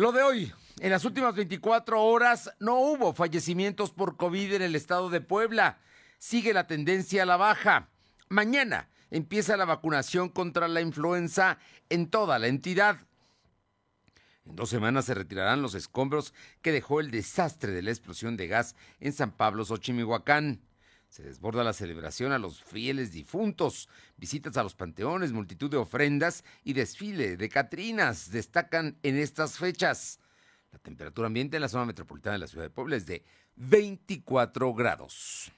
Lo de hoy, en las últimas 24 horas no hubo fallecimientos por COVID en el estado de Puebla. Sigue la tendencia a la baja. Mañana empieza la vacunación contra la influenza en toda la entidad. En dos semanas se retirarán los escombros que dejó el desastre de la explosión de gas en San Pablo, Xochimihuacán. Se desborda la celebración a los fieles difuntos, visitas a los panteones, multitud de ofrendas y desfile de Catrinas destacan en estas fechas. La temperatura ambiente en la zona metropolitana de la ciudad de Puebla es de 24 grados.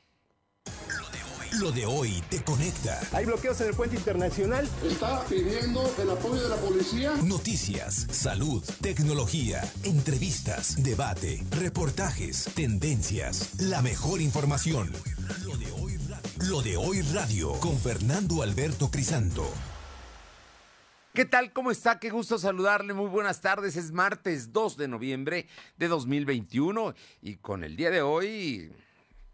Lo de hoy te conecta. Hay bloqueos en el puente internacional. Está pidiendo el apoyo de la policía. Noticias, salud, tecnología, entrevistas, debate, reportajes, tendencias, la mejor información. Lo de hoy, Lo de hoy radio con Fernando Alberto Crisanto. ¿Qué tal? ¿Cómo está? Qué gusto saludarle. Muy buenas tardes. Es martes 2 de noviembre de 2021 y con el día de hoy,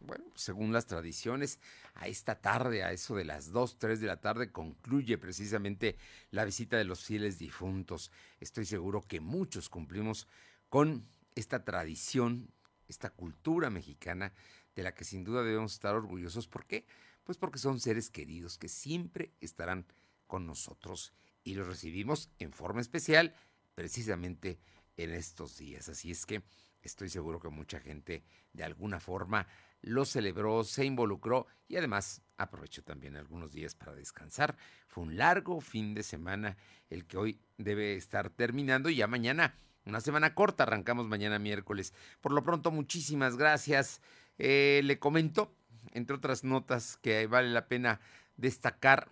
bueno, según las tradiciones, a esta tarde, a eso de las 2, 3 de la tarde, concluye precisamente la visita de los fieles difuntos. Estoy seguro que muchos cumplimos con esta tradición, esta cultura mexicana, de la que sin duda debemos estar orgullosos. ¿Por qué? Pues porque son seres queridos que siempre estarán con nosotros y los recibimos en forma especial precisamente en estos días. Así es que estoy seguro que mucha gente de alguna forma lo celebró, se involucró y además aprovechó también algunos días para descansar. Fue un largo fin de semana el que hoy debe estar terminando y ya mañana, una semana corta, arrancamos mañana miércoles. Por lo pronto, muchísimas gracias. Eh, le comento, entre otras notas que vale la pena destacar,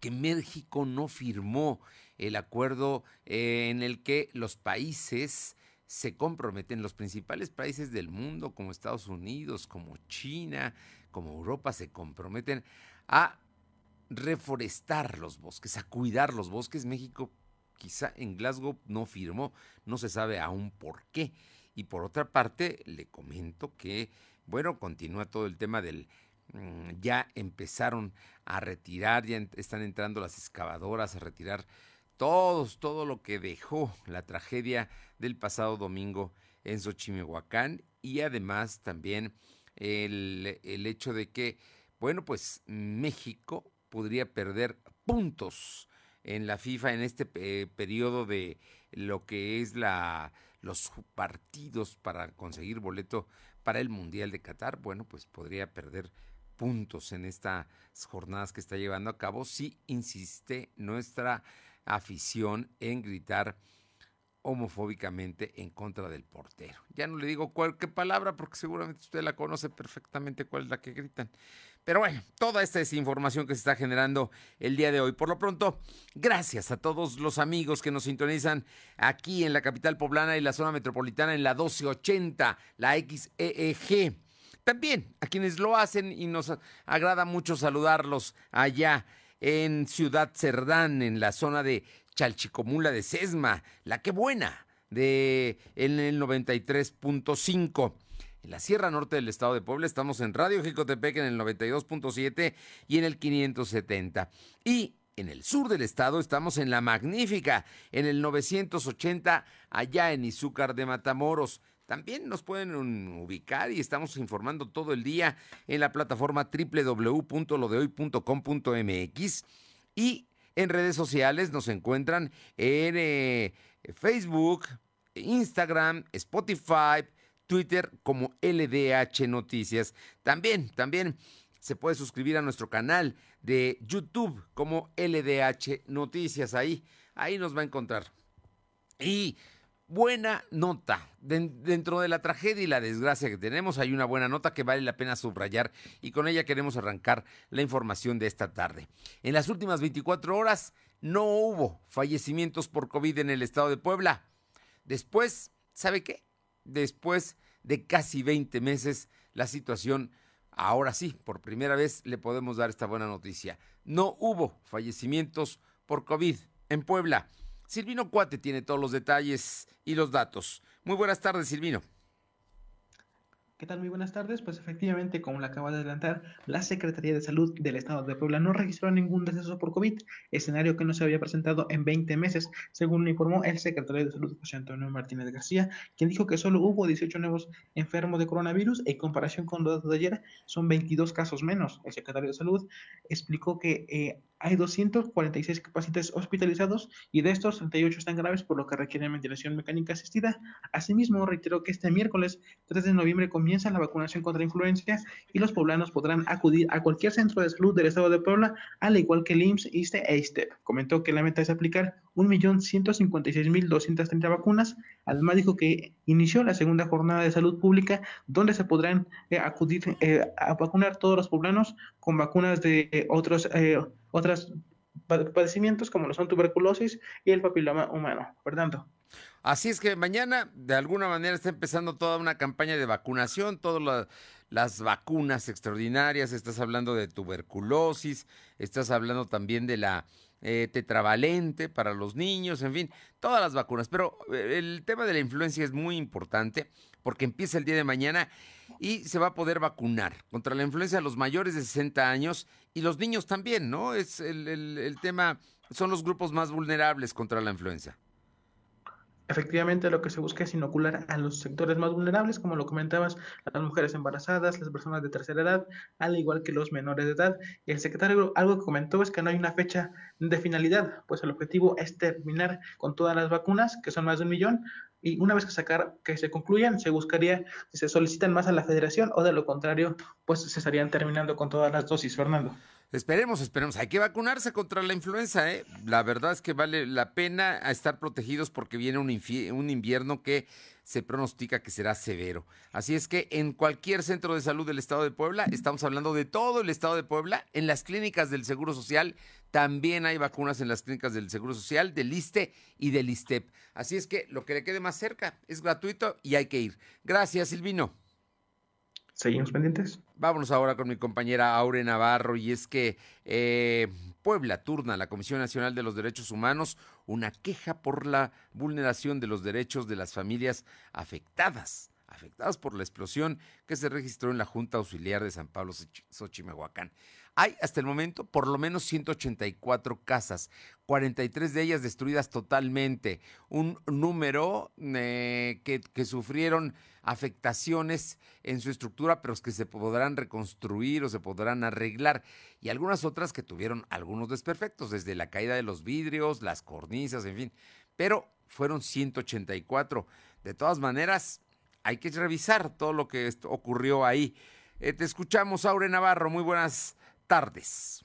que México no firmó el acuerdo eh, en el que los países se comprometen los principales países del mundo, como Estados Unidos, como China, como Europa, se comprometen a reforestar los bosques, a cuidar los bosques. México quizá en Glasgow no firmó, no se sabe aún por qué. Y por otra parte, le comento que, bueno, continúa todo el tema del... Mm, ya empezaron a retirar, ya están entrando las excavadoras a retirar todos, todo lo que dejó la tragedia del pasado domingo en Xochimihuacán y además también el, hecho de que, bueno, pues México podría perder puntos en la FIFA en este eh, periodo de lo que es la los partidos para conseguir boleto para el Mundial de Qatar, bueno, pues podría perder puntos en estas jornadas que está llevando a cabo si insiste nuestra afición en gritar homofóbicamente en contra del portero. Ya no le digo cuál qué palabra porque seguramente usted la conoce perfectamente cuál es la que gritan. Pero bueno, toda esta es información que se está generando el día de hoy. Por lo pronto, gracias a todos los amigos que nos sintonizan aquí en la capital poblana y la zona metropolitana en la 1280, la XEEG. También a quienes lo hacen y nos agrada mucho saludarlos allá en Ciudad Cerdán, en la zona de Chalchicomula de Sesma, la que buena, de en el 93.5. En la Sierra Norte del Estado de Puebla estamos en Radio Jicotepec en el 92.7 y en el 570. Y en el sur del estado estamos en La Magnífica, en el 980, allá en Izúcar de Matamoros. También nos pueden ubicar y estamos informando todo el día en la plataforma www.lodehoy.com.mx y en redes sociales nos encuentran en eh, Facebook, Instagram, Spotify, Twitter como LDH Noticias. También, también se puede suscribir a nuestro canal de YouTube como LDH Noticias. Ahí, ahí nos va a encontrar. Y buena nota. Dentro de la tragedia y la desgracia que tenemos, hay una buena nota que vale la pena subrayar y con ella queremos arrancar la información de esta tarde. En las últimas 24 horas no hubo fallecimientos por COVID en el estado de Puebla. Después, ¿sabe qué? Después de casi 20 meses, la situación, ahora sí, por primera vez le podemos dar esta buena noticia. No hubo fallecimientos por COVID en Puebla. Silvino Cuate tiene todos los detalles y los datos. Muy buenas tardes, Silvino. ¿Qué tal? Muy buenas tardes. Pues efectivamente, como le acaba de adelantar, la Secretaría de Salud del Estado de Puebla no registró ningún deceso por COVID, escenario que no se había presentado en 20 meses, según informó el secretario de Salud, José Antonio Martínez García, quien dijo que solo hubo 18 nuevos enfermos de coronavirus en comparación con los de ayer son 22 casos menos. El secretario de Salud explicó que eh, hay 246 pacientes hospitalizados y de estos 38 están graves por lo que requieren ventilación mecánica asistida. Asimismo, reiteró que este miércoles 3 de noviembre comienza la vacunación contra influencia y los poblanos podrán acudir a cualquier centro de salud del estado de Puebla, al igual que el IMSS, ISTE e ISTEP. Comentó que la meta es aplicar 1.156.230 vacunas. Además dijo que inició la segunda jornada de salud pública donde se podrán eh, acudir eh, a vacunar todos los poblanos con vacunas de eh, otros otros padecimientos como lo son tuberculosis y el papiloma humano. Fernando. Así es que mañana, de alguna manera, está empezando toda una campaña de vacunación, todas las vacunas extraordinarias. Estás hablando de tuberculosis, estás hablando también de la eh, tetravalente para los niños, en fin, todas las vacunas. Pero eh, el tema de la influencia es muy importante porque empieza el día de mañana y se va a poder vacunar contra la influenza a los mayores de 60 años y los niños también, ¿no? Es el, el, tema, son los grupos más vulnerables contra la influenza. Efectivamente, lo que se busca es inocular a los sectores más vulnerables, como lo comentabas, a las mujeres embarazadas, las personas de tercera edad, al igual que los menores de edad. Y el secretario algo que comentó es que no hay una fecha de finalidad, pues el objetivo es terminar con todas las vacunas, que son más de un millón, y una vez que, sacar, que se concluyan, se buscaría se solicitan más a la federación o de lo contrario, pues se estarían terminando con todas las dosis, Fernando. Esperemos, esperemos. Hay que vacunarse contra la influenza, ¿eh? La verdad es que vale la pena estar protegidos porque viene un, un invierno que se pronostica que será severo. Así es que en cualquier centro de salud del estado de Puebla, estamos hablando de todo el estado de Puebla, en las clínicas del Seguro Social, también hay vacunas en las clínicas del Seguro Social, del ISTE y del ISTEP. Así es que lo que le quede más cerca es gratuito y hay que ir. Gracias, Silvino. Seguimos pendientes. Vámonos ahora con mi compañera Aure Navarro y es que eh, Puebla turna a la Comisión Nacional de los Derechos Humanos una queja por la vulneración de los derechos de las familias afectadas afectadas por la explosión que se registró en la Junta Auxiliar de San Pablo Xochimehuacán. Hay hasta el momento por lo menos 184 casas, 43 de ellas destruidas totalmente, un número eh, que, que, sufrieron afectaciones en su estructura, pero que se podrán reconstruir o se podrán arreglar, y algunas otras que tuvieron algunos desperfectos, desde la caída de los vidrios, las cornisas, en fin, pero fueron 184. De todas maneras, hay que revisar todo lo que ocurrió ahí. Eh, te escuchamos, Aure Navarro. Muy buenas tardes.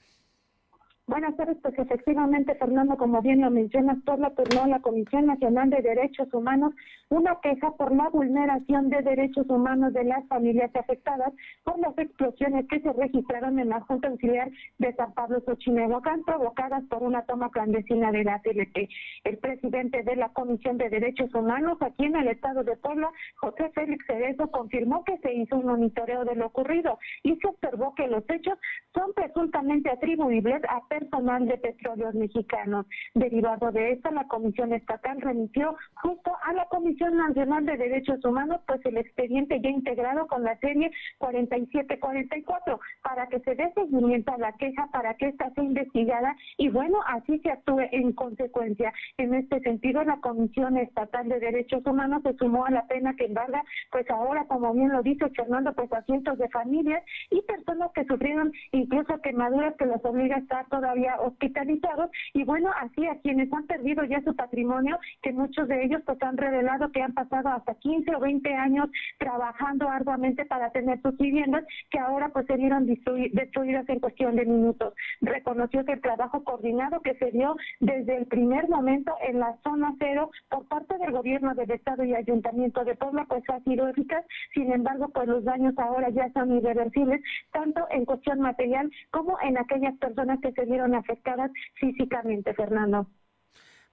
Buenas tardes, pues efectivamente, Fernando, como bien lo mencionas, por la turnó la Comisión Nacional de Derechos Humanos una queja por la vulneración de derechos humanos de las familias afectadas por las explosiones que se registraron en la Junta Auxiliar de San Pablo Xochimehuacán, provocadas por una toma clandestina de la TLT. El presidente de la Comisión de Derechos Humanos aquí en el estado de Puebla, José Félix Cerezo, confirmó que se hizo un monitoreo de lo ocurrido y se observó que los hechos son presuntamente atribuibles a personal de petróleos mexicanos. Derivado de esto, la Comisión Estatal remitió justo a la Comisión Nacional de Derechos Humanos pues el expediente ya integrado con la serie 4744 para que se dé seguimiento a la queja, para que ésta sea investigada y bueno, así se actúe en consecuencia. En este sentido, la Comisión Estatal de Derechos Humanos se sumó a la pena que embarga, pues ahora, como bien lo dice Fernando, pues a cientos de familias y personas que sufrieron incluso quemaduras que los obliga a estar toda había hospitalizados y bueno, así a quienes han perdido ya su patrimonio, que muchos de ellos pues han revelado que han pasado hasta 15 o 20 años trabajando arduamente para tener sus viviendas, que ahora pues se vieron destruidas en cuestión de minutos. Reconoció que el trabajo coordinado que se dio desde el primer momento en la zona cero por parte del gobierno del Estado y Ayuntamiento de Puebla pues ha sido eficaz, sin embargo pues los daños ahora ya son irreversibles, tanto en cuestión material como en aquellas personas que se vieron afectadas físicamente, Fernando.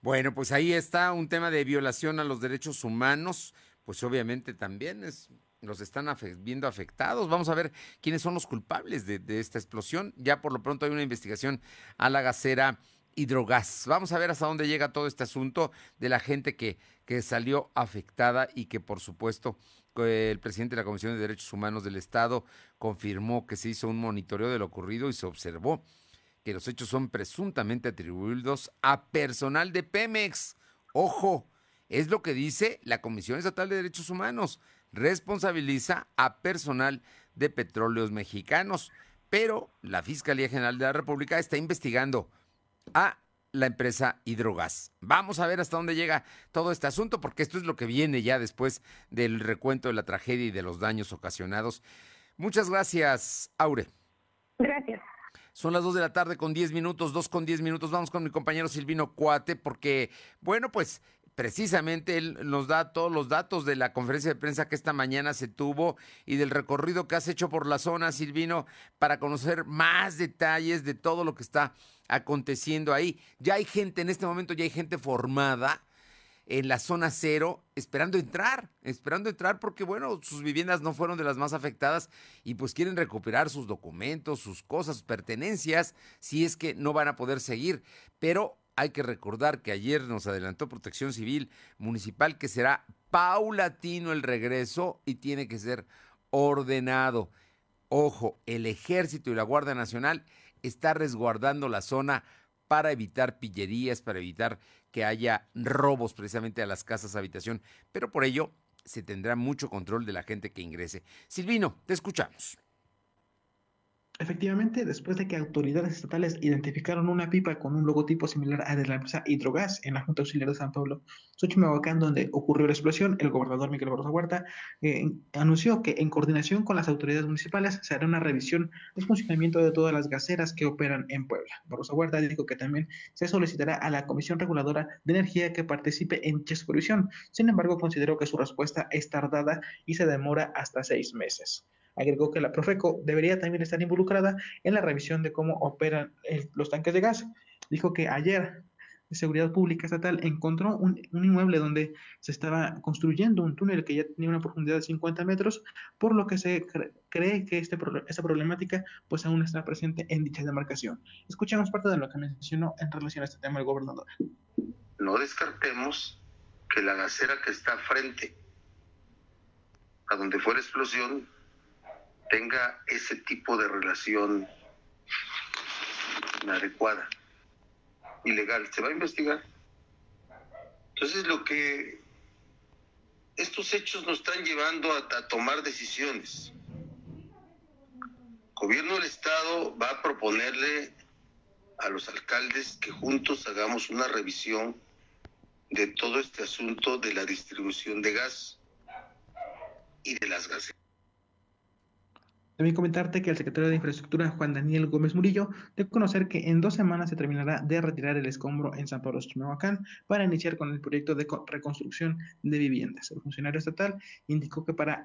Bueno, pues ahí está un tema de violación a los derechos humanos, pues obviamente también es, los están viendo afectados. Vamos a ver quiénes son los culpables de, esta explosión. Ya por lo pronto hay una investigación a la gasera Hidrogas. Vamos a ver hasta dónde llega todo este asunto de la gente que, que salió afectada y que por supuesto el presidente de la Comisión de Derechos Humanos del Estado confirmó que se hizo un monitoreo de lo ocurrido y se observó que los hechos son presuntamente atribuidos a personal de Pemex. Ojo, es lo que dice la Comisión Estatal de Derechos Humanos. Responsabiliza a personal de petróleos mexicanos. Pero la Fiscalía General de la República está investigando a la empresa Hidrogas. Vamos a ver hasta dónde llega todo este asunto, porque esto es lo que viene ya después del recuento de la tragedia y de los daños ocasionados. Muchas gracias, Aure. Gracias. Son las 2 de la tarde con 10 minutos, 2 con 10 minutos. Vamos con mi compañero Silvino Cuate, porque, bueno, pues precisamente él nos da todos los datos de la conferencia de prensa que esta mañana se tuvo y del recorrido que has hecho por la zona, Silvino, para conocer más detalles de todo lo que está aconteciendo ahí. Ya hay gente, en este momento ya hay gente formada en la zona cero esperando entrar, esperando entrar porque, bueno, sus viviendas no fueron de las más afectadas y pues quieren recuperar sus documentos, sus cosas, sus pertenencias, si es que no van a poder seguir. Pero hay que recordar que ayer nos adelantó Protección Civil Municipal que será paulatino el regreso y tiene que ser ordenado. Ojo, el ejército y la Guardia Nacional está resguardando la zona para evitar pillerías, para evitar que haya robos precisamente a las casas habitación, pero por ello se tendrá mucho control de la gente que ingrese. Silvino, te escuchamos. Efectivamente, después de que autoridades estatales identificaron una pipa con un logotipo similar a de la empresa Hidrogas en la Junta Auxiliar de San Pablo, Xochimehuacán, donde ocurrió la explosión, el gobernador Miguel Barroso Huerta eh, anunció que en coordinación con las autoridades municipales se hará una revisión del funcionamiento de todas las gaseras que operan en Puebla. Barroso Huerta dijo que también se solicitará a la Comisión Reguladora de Energía que participe en dicha supervisión. Sin embargo, consideró que su respuesta es tardada y se demora hasta seis meses. Agregó que la Profeco debería también estar involucrada en la revisión de cómo operan los tanques de gas. Dijo que ayer de Seguridad Pública Estatal encontró un, inmueble donde se estaba construyendo un túnel que ya tenía una profundidad de 50 metros, por lo que se cree que este, esta problemática pues aún está presente en dicha demarcación. Escuchemos parte de lo que mencionó en relación a este tema el gobernador. No descartemos que la gasera que está frente a donde fue la explosión tenga ese tipo de relación inadecuada, ilegal. Se va a investigar. Entonces lo que estos hechos nos están llevando a, tomar decisiones. El gobierno del Estado va a proponerle a los alcaldes que juntos hagamos una revisión de todo este asunto de la distribución de gas y de las gases. También comentarte que el secretario de Infraestructura, Juan Daniel Gómez Murillo, de conocer que en dos semanas se terminará de retirar el escombro en San Pablo Chimalhuacán para iniciar con el proyecto de reconstrucción de viviendas. El funcionario estatal indicó que para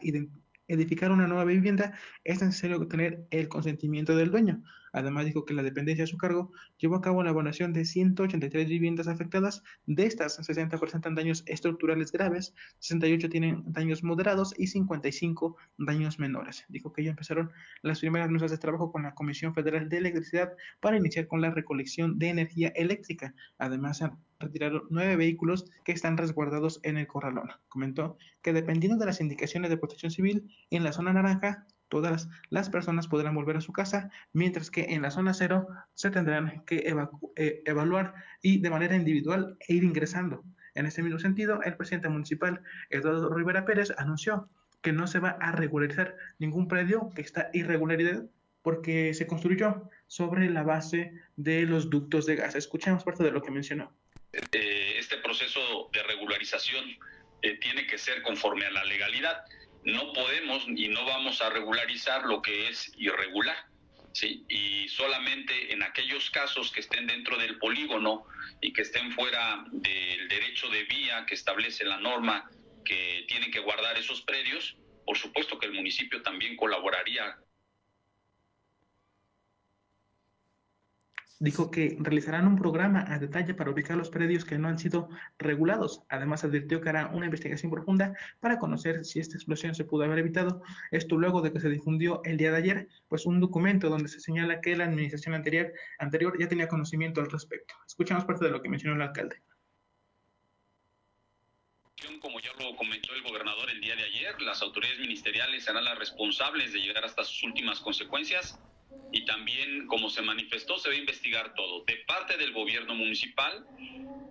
edificar una nueva vivienda es necesario tener el consentimiento del dueño. Además, dijo que la dependencia a su cargo llevó a cabo la evaluación de 183 viviendas afectadas. De estas, 60 presentan daños estructurales graves, 68 tienen daños moderados y 55 daños menores. Dijo que ya empezaron las primeras mesas de trabajo con la Comisión Federal de Electricidad para iniciar con la recolección de energía eléctrica. Además, se han retirado nueve vehículos que están resguardados en el corralón. Comentó que dependiendo de las indicaciones de protección civil, en la zona naranja todas las personas podrán volver a su casa, mientras que en la zona cero se tendrán que eh, evaluar y de manera individual e ir ingresando. En este mismo sentido, el presidente municipal, Eduardo Rivera Pérez, anunció que no se va a regularizar ningún predio que está irregularidad porque se construyó sobre la base de los ductos de gas. Escuchemos parte de lo que mencionó. Eh, este proceso de regularización eh, tiene que ser conforme a la legalidad no podemos y no vamos a regularizar lo que es irregular. ¿sí? Y solamente en aquellos casos que estén dentro del polígono y que estén fuera del derecho de vía que establece la norma que tienen que guardar esos predios, por supuesto que el municipio también colaboraría dijo que realizarán un programa a detalle para ubicar los predios que no han sido regulados. Además, advirtió que hará una investigación profunda para conocer si esta explosión se pudo haber evitado. Esto luego de que se difundió el día de ayer, pues un documento donde se señala que la administración anterior, ya tenía conocimiento al respecto. Escuchamos parte de lo que mencionó el alcalde. Como ya lo comentó el gobernador el día de ayer, las autoridades ministeriales serán las responsables de llegar hasta sus últimas consecuencias y también, como se manifestó, se va a investigar todo. De parte del gobierno municipal,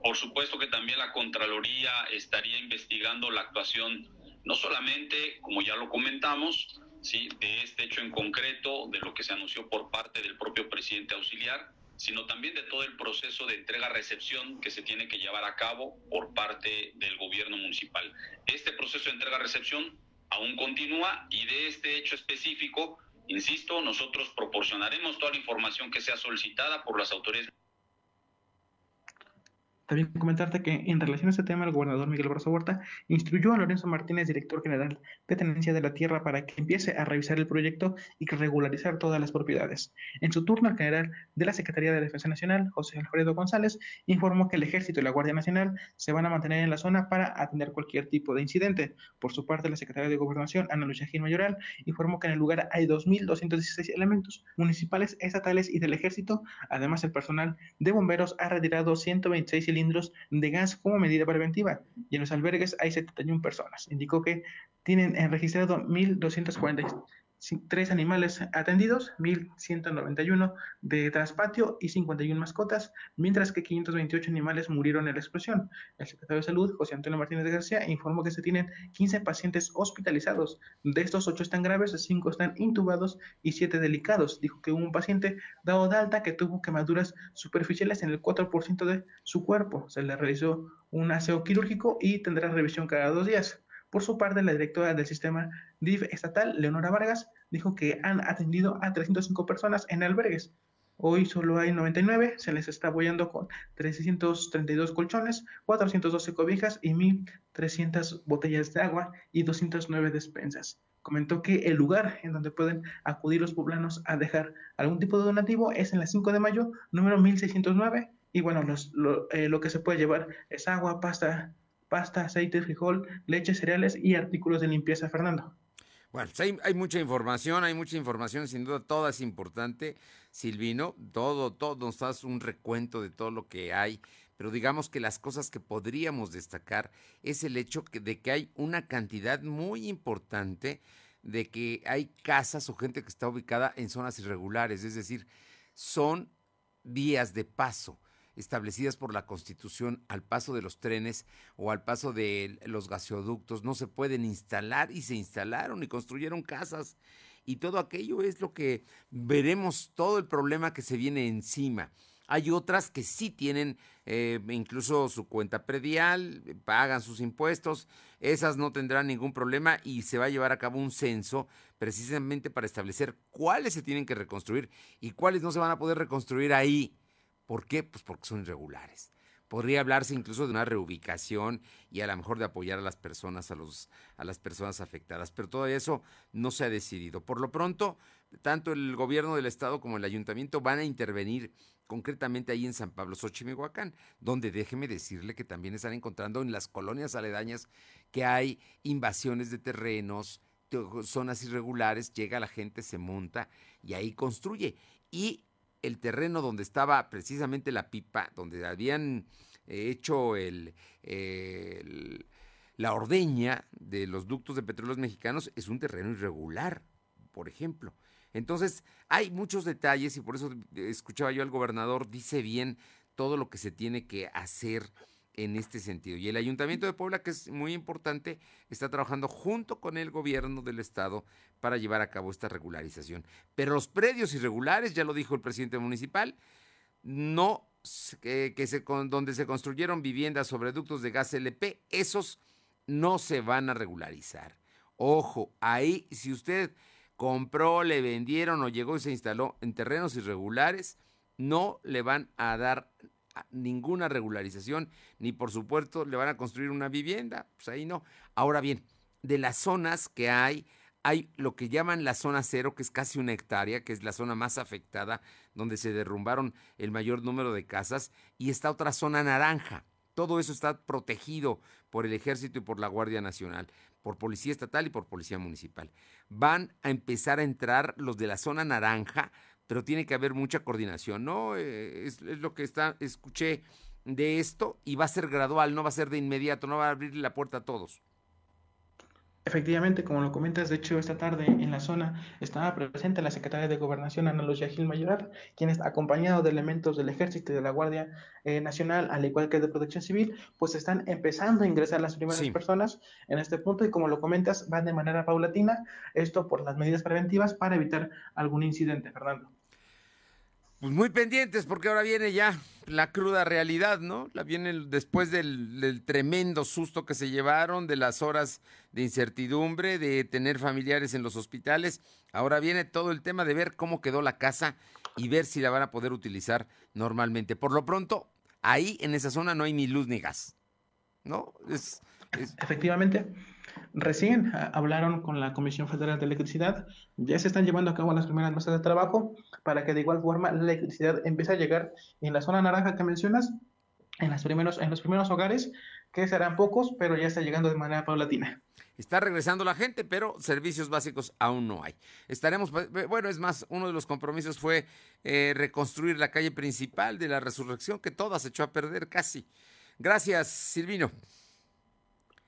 por supuesto que también la Contraloría estaría investigando la actuación, no solamente, como ya lo comentamos, ¿sí? de este hecho en concreto, de lo que se anunció por parte del propio presidente auxiliar, sino también de todo el proceso de entrega-recepción que se tiene que llevar a cabo por parte del gobierno municipal. Este proceso de entrega-recepción aún continúa y de este hecho específico, insisto, nosotros proporcionaremos toda la información que sea solicitada por las autoridades también comentarte que en relación a este tema, el gobernador Miguel Barroso Huerta instruyó a Lorenzo Martínez, director general de Tenencia de la Tierra, para que empiece a revisar el proyecto y regularizar todas las propiedades. En su turno, el general de la Secretaría de Defensa Nacional, José Alfredo González, informó que el Ejército y la Guardia Nacional se van a mantener en la zona para atender cualquier tipo de incidente. Por su parte, la Secretaría de Gobernación, Ana Lucia Gil Mayoral, informó que en el lugar hay 2.216 elementos municipales, estatales y del Ejército. Además, el personal de bomberos ha retirado 126 cilindros cilindros de gas como medida preventiva y en los albergues hay 71 personas. Indicó que tienen registrado 1.246 3 animales atendidos, 1.191 de traspatio y 51 mascotas, mientras que 528 animales murieron en la explosión. El secretario de Salud, José Antonio Martínez García, informó que se tienen 15 pacientes hospitalizados. De estos, 8 están graves, 5 están intubados y 7 delicados. Dijo que hubo un paciente dado de alta que tuvo quemaduras superficiales en el 4% de su cuerpo. Se le realizó un aseo quirúrgico y tendrá revisión cada dos días. Por su parte, la directora del sistema DIF estatal, Leonora Vargas, dijo que han atendido a 305 personas en albergues. Hoy solo hay 99, se les está apoyando con 332 colchones, 412 cobijas y 1.300 botellas de agua y 209 despensas. Comentó que el lugar en donde pueden acudir los poblanos a dejar algún tipo de donativo es en la 5 de mayo, número 1609. Y bueno, lo, eh, lo que se puede llevar es agua, pasta pasta, aceite, frijol, leche, cereales y artículos de limpieza, Fernando. Bueno, pues hay, mucha información, hay mucha información, sin duda toda es importante, Silvino, todo, todo, nos das un recuento de todo lo que hay, pero digamos que las cosas que podríamos destacar es el hecho de que hay una cantidad muy importante de que hay casas o gente que está ubicada en zonas irregulares, es decir, son vías de paso establecidas por la Constitución al paso de los trenes o al paso de los gasoductos no se pueden instalar y se instalaron y construyeron casas y todo aquello es lo que veremos todo el problema que se viene encima. Hay otras que sí tienen eh, incluso su cuenta predial, pagan sus impuestos, esas no tendrán ningún problema y se va a llevar a cabo un censo precisamente para establecer cuáles se tienen que reconstruir y cuáles no se van a poder reconstruir ahí ¿Por qué? Pues porque son irregulares. Podría hablarse incluso de una reubicación y a lo mejor de apoyar a las personas, a, los, a las personas afectadas, pero todo eso no se ha decidido. Por lo pronto, tanto el gobierno del estado como el ayuntamiento van a intervenir concretamente ahí en San Pablo, Xochimilhuacán, donde déjeme decirle que también están encontrando en las colonias aledañas que hay invasiones de terrenos, zonas irregulares, llega la gente, se monta y ahí construye. Y el terreno donde estaba precisamente la pipa, donde habían eh, hecho el, la ordeña de los ductos de petróleos mexicanos, es un terreno irregular, por ejemplo. Entonces, hay muchos detalles y por eso escuchaba yo al gobernador, dice bien todo lo que se tiene que hacer en este sentido. Y el Ayuntamiento de Puebla, que es muy importante, está trabajando junto con el gobierno del estado para llevar a cabo esta regularización. Pero los predios irregulares, ya lo dijo el presidente municipal, no que, se, donde se construyeron viviendas sobre ductos de gas LP, esos no se van a regularizar. Ojo, ahí si usted compró, le vendieron o llegó y se instaló en terrenos irregulares, no le van a dar ninguna regularización, ni por supuesto le van a construir una vivienda, pues ahí no. Ahora bien, de las zonas que hay, hay lo que llaman la zona cero, que es casi una hectárea, que es la zona más afectada, donde se derrumbaron el mayor número de casas, y está otra zona naranja. Todo eso está protegido por el ejército y por la Guardia Nacional, por Policía Estatal y por Policía Municipal. Van a empezar a entrar los de la zona naranja, pero tiene que haber mucha coordinación, ¿no? Eh, es, es lo que está, escuché de esto y va a ser gradual, no va a ser de inmediato, no va a abrir la puerta a todos. Efectivamente, como lo comentas, de hecho, esta tarde en la zona estaba presente la secretaria de Gobernación, Ana Lucía Gil Mayoral, quien está acompañado de elementos del Ejército y de la Guardia eh, Nacional, al igual que de Protección Civil, pues están empezando a ingresar las primeras personas en este punto y como lo comentas, van de manera paulatina, esto por las medidas preventivas para evitar algún incidente, Fernando. Pues muy pendientes porque ahora viene ya la cruda realidad, ¿no? La viene después del, tremendo susto que se llevaron, de las horas de incertidumbre, de tener familiares en los hospitales. Ahora viene todo el tema de ver cómo quedó la casa y ver si la van a poder utilizar normalmente. Por lo pronto, ahí en esa zona no hay ni luz ni gas, ¿no? es... Efectivamente. Recién ah, hablaron con la Comisión Federal de Electricidad, ya se están llevando a cabo las primeras mesas de trabajo para que de igual forma la electricidad empiece a llegar en la zona naranja que mencionas, en, los primeros hogares, que serán pocos, pero ya está llegando de manera paulatina. Está regresando la gente, pero servicios básicos aún no hay. Estaremos, bueno, es más, uno de los compromisos fue eh, reconstruir la calle principal de la resurrección, que toda se echó a perder casi. Gracias, Silvino.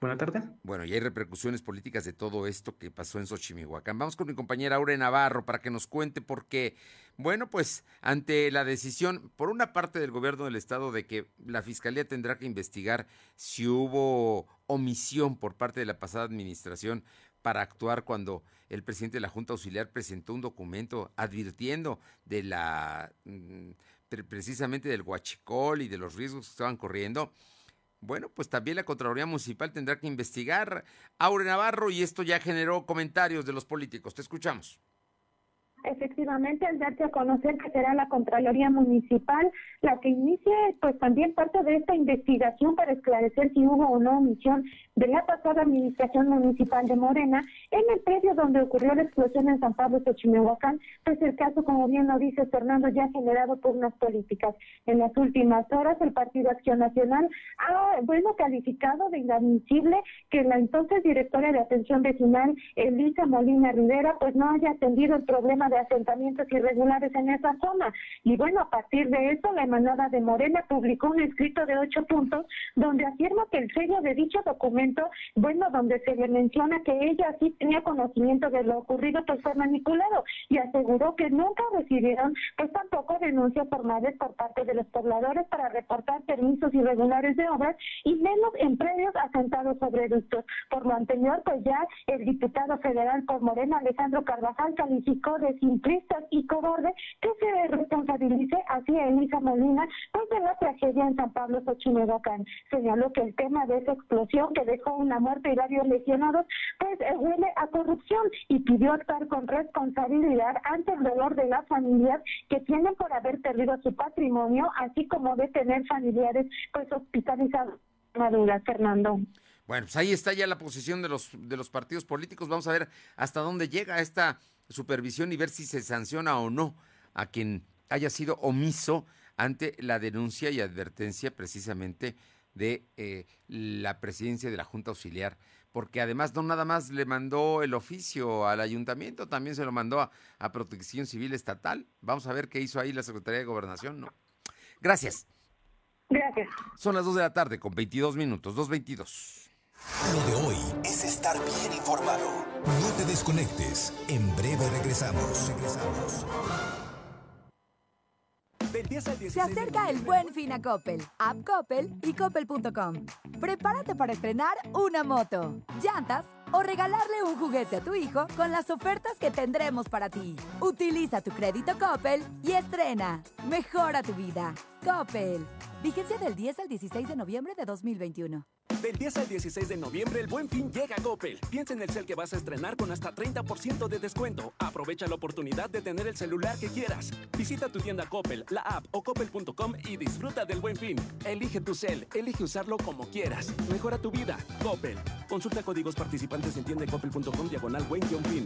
Buenas tardes. Bueno, y hay repercusiones políticas de todo esto que pasó en Xochimihuacán. Vamos con mi compañera Aure Navarro para que nos cuente por qué. Bueno, pues ante la decisión, por una parte del gobierno del estado, de que la fiscalía tendrá que investigar si hubo omisión por parte de la pasada administración para actuar cuando el presidente de la Junta Auxiliar presentó un documento advirtiendo de la mm, precisamente del huachicol y de los riesgos que estaban corriendo bueno, pues también la Contraloría Municipal tendrá que investigar. Aure Navarro, y esto ya generó comentarios de los políticos. Te escuchamos. Efectivamente, al darte a conocer que será la Contraloría Municipal la que inicie, pues también parte de esta investigación para esclarecer si hubo o no omisión de la pasada administración municipal de Morena en el predio donde ocurrió la explosión en San Pablo Xochimehuacán, pues el caso, como bien lo dice Fernando, ya ha generado pugnas políticas. En las últimas horas, el Partido Acción Nacional ha, bueno, calificado de inadmisible que la entonces directora de Atención Vecinal, Elisa Molina Rivera, pues no haya atendido el problema de asentamientos irregulares en esa zona. Y bueno, a partir de eso, la emanada de Morena publicó un escrito de ocho puntos donde afirma que el sello de dicho documento, bueno, donde se le menciona que ella sí tenía conocimiento de lo ocurrido, pues fue manipulado y aseguró que nunca recibieron, pues tampoco denuncias formales por parte de los pobladores para reportar permisos irregulares de obras y menos en predios asentados sobre ductos. Por lo anterior, pues ya el diputado federal por Morena, Alejandro Carvajal, calificó de simplistas y cobarde que se responsabilice así a Elisa Molina pues de la tragedia en San Pablo Xochimehuacán. Señaló que el tema de esa explosión que dejó una muerte y varios lesionados pues eh, huele a corrupción y pidió actuar con responsabilidad ante el dolor de las familias que tienen por haber perdido su patrimonio, así como de tener familiares pues hospitalizados. Madura, Fernando. Bueno, pues ahí está ya la posición de los, de los partidos políticos. Vamos a ver hasta dónde llega esta supervisión y ver si se sanciona o no a quien haya sido omiso ante la denuncia y advertencia precisamente de eh, la presidencia de la Junta Auxiliar, porque además no nada más le mandó el oficio al ayuntamiento, también se lo mandó a, a Protección Civil Estatal. Vamos a ver qué hizo ahí la Secretaría de Gobernación, ¿no? Gracias. Gracias. Son las 2 de la tarde con 22 minutos, 2.22. Lo de hoy es estar bien informado. No te desconectes. En breve regresamos. Regresamos. Se acerca el buen fin a Coppel, App Coppel y Coppel.com. Prepárate para estrenar una moto, llantas o regalarle un juguete a tu hijo con las ofertas que tendremos para ti. Utiliza tu crédito Coppel y estrena. Mejora tu vida. Coppel. Vigencia del 10 al 16 de noviembre de 2021. Del 10 al 16 de noviembre, el buen fin llega a Coppel. Piensa en el cel que vas a estrenar con hasta 30% de descuento. Aprovecha la oportunidad de tener el celular que quieras. Visita tu tienda Coppel, la app o coppel.com y disfruta del buen fin. Elige tu cel, elige usarlo como quieras. Mejora tu vida. Coppel. Consulta códigos participantes en tiendacoppel.com diagonal buen fin.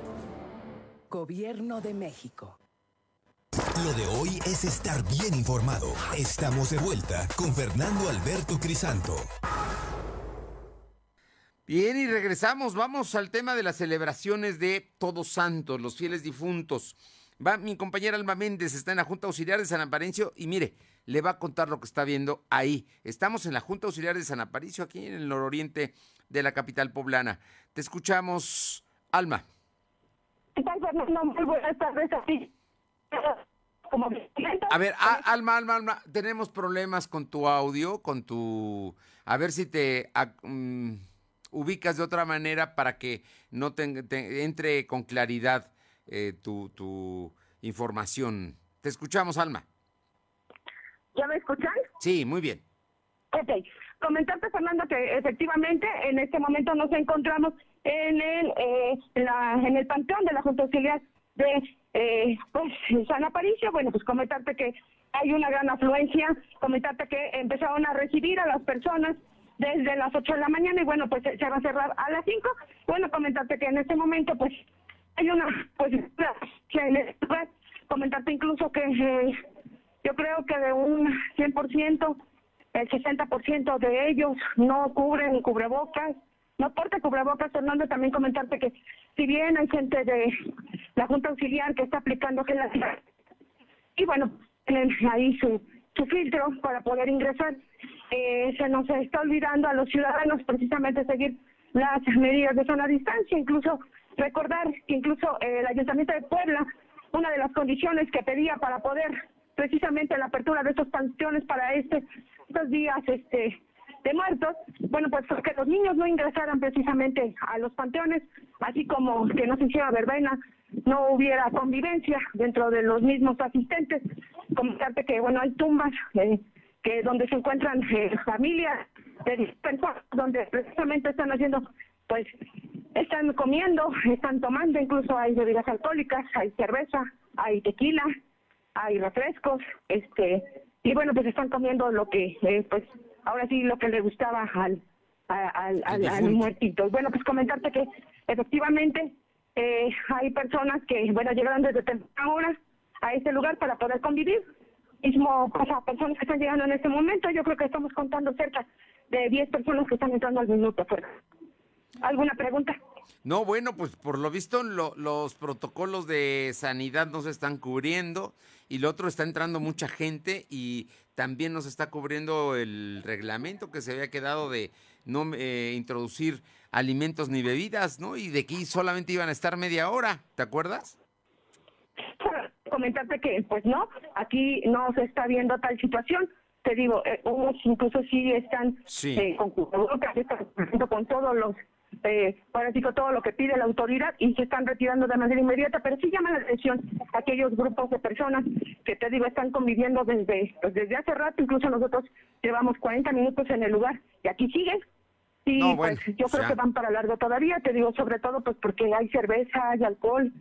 Gobierno de México. Lo de hoy es estar bien informado. Estamos de vuelta con Fernando Alberto Crisanto. Bien, y regresamos. Vamos al tema de las celebraciones de Todos Santos, los fieles difuntos. Va, mi compañera Alma Méndez está en la Junta Auxiliar de San Aparicio y mire, le va a contar lo que está viendo ahí. Estamos en la Junta Auxiliar de San Aparicio, aquí en el nororiente de la capital poblana. Te escuchamos, Alma. ¿Qué tal, Fernando? Muy buenas tardes a ti. Como A ver, a- Alma, Alma, Alma, tenemos problemas con tu audio, con tu... A ver si te ah, mm, ubicas de otra manera para que no te, te entre con claridad eh, tu, tu información. Te escuchamos, Alma. ¿Ya me escuchan? Sí, muy bien. Ok. Comentarte, Fernando, que efectivamente en este momento nos encontramos en el, eh, la- en el panteón de la Junta Auxiliar de eh, pues, San Aparicio. Bueno, pues comentarte que hay una gran afluencia, comentarte que empezaron a recibir a las personas desde las 8 de la mañana y bueno, pues se va a cerrar a las 5. Bueno, comentarte que en este momento pues hay una pues comentarte incluso que eh, yo creo que de un 100%, el 60% de ellos no cubren cubrebocas, no porta cubrebocas, Fernando, también comentarte que si bien hay gente de la Junta Auxiliar que está aplicando gel y bueno, tienen ahí su, su filtro para poder ingresar, eh, se nos está olvidando a los ciudadanos precisamente seguir las medidas de zona distancia, incluso recordar que incluso eh, el Ayuntamiento de Puebla, una de las condiciones que pedía para poder precisamente la apertura de estos panteones para este estos días este de muertos, bueno, pues que los niños no ingresaran precisamente a los panteones, así como que no se hiciera verbena, no hubiera convivencia dentro de los mismos asistentes. Comentarte que, bueno, hay tumbas eh, que donde se encuentran eh, familias de donde precisamente están haciendo, pues, están comiendo, están tomando, incluso hay bebidas alcohólicas, hay cerveza, hay tequila, hay refrescos, este, y bueno, pues están comiendo lo que, eh, pues, ahora sí, lo que le gustaba al, al, al, al muertito. Bueno, pues comentarte que efectivamente eh, hay personas que, bueno, llegaron desde temprana hora a este lugar para poder convivir. Mismo, pues, a personas que están llegando en este momento, yo creo que estamos contando cerca de 10 personas que están entrando al minuto. Pues. ¿Alguna pregunta? No, bueno, pues por lo visto lo- los protocolos de sanidad no se están cubriendo y lo otro está entrando mucha gente y también nos está cubriendo el reglamento que se había quedado de no eh, introducir alimentos ni bebidas, ¿no? Y de que solamente iban a estar media hora, ¿te acuerdas? comentarte que pues no, aquí no se está viendo tal situación. Te digo, eh, unos incluso sí están Sí. eh, con todos los eh, ahora sí todo lo que pide la autoridad y se están retirando de manera inmediata, pero sí llama la atención aquellos grupos de personas que te digo están conviviendo desde, pues, desde hace rato, incluso nosotros llevamos 40 minutos en el lugar y aquí siguen. Sí, No, bueno, pues yo creo ya. que van para largo todavía, te digo sobre todo pues porque hay cerveza, hay alcohol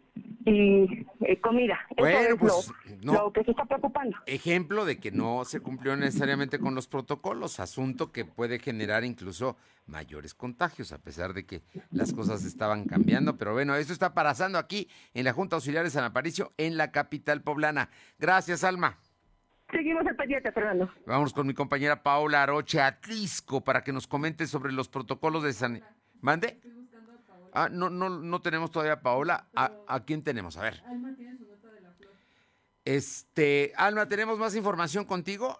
y eh, comida. Eso Bueno, es pues, lo, no. lo que se está preocupando. Ejemplo de que no se cumplió necesariamente con los protocolos, asunto que puede generar incluso mayores contagios, a pesar de que las cosas estaban cambiando. Pero bueno, eso está pasando aquí en la Junta Auxiliar de San Aparicio, en la capital poblana. Gracias, Alma. Seguimos el pendiente, Fernando. Vamos con mi compañera Paula Aroche Atlisco para que nos comente sobre los protocolos de San... ¿Mande? Ah, no, no, no tenemos todavía a Paola. ¿A, a quién tenemos? A ver. Este, Alma, ¿tenemos más información contigo?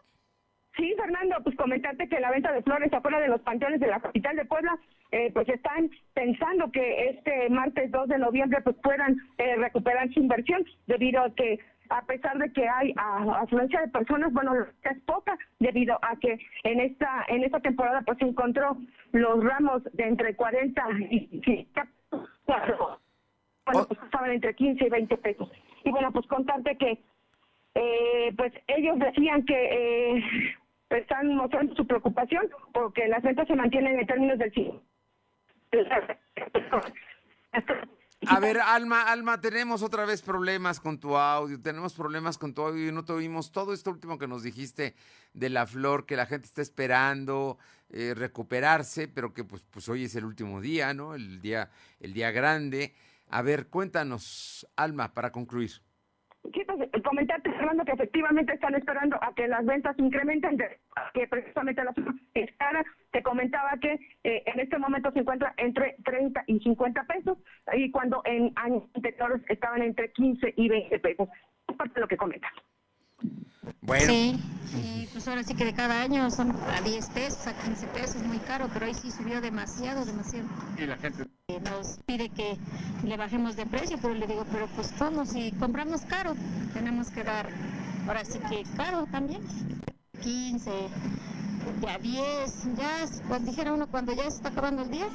Sí, Fernando, pues comentarte que la venta de flores afuera de los panteones de la capital de Puebla, eh, pues están pensando que este martes 2 de noviembre pues puedan eh, recuperar su inversión debido a que a pesar de que hay a- afluencia de personas, bueno, es poca debido a que en esta en esta temporada pues se encontró los ramos de entre 40 y 50 bueno, pues estaban entre 15 y 20 pesos. Y bueno, pues contarte que eh, pues ellos decían que eh, están mostrando su preocupación porque las ventas se mantienen en términos del sí. A ver, Alma, Alma, tenemos otra vez problemas con tu audio, tenemos problemas con tu audio y no te oímos todo esto último que nos dijiste de la flor, que la gente está esperando eh, recuperarse, pero que pues, pues hoy es el último día, ¿no? El día, el día grande. A ver, cuéntanos, Alma, para concluir. Sí, pues, comentarte, Fernando, que efectivamente están esperando a que las ventas incrementen, que precisamente la es cara. Te comentaba que eh, en este momento se encuentra entre 30 y 50 pesos, y cuando en años anteriores estaban entre 15 y 20 pesos. Es parte de lo que comentan. Bueno. Sí, y pues ahora sí que de cada año son a 10 pesos, a 15 pesos, muy caro, pero ahí sí subió demasiado, demasiado. Y la gente Eh, Nos pide que le bajemos de precio, pero le digo, pero pues ¿cómo? Si compramos caro, tenemos que dar, ahora sí que caro también. 15, de a 10, ya, es- cuando dijera uno, cuando ya se está acabando el día,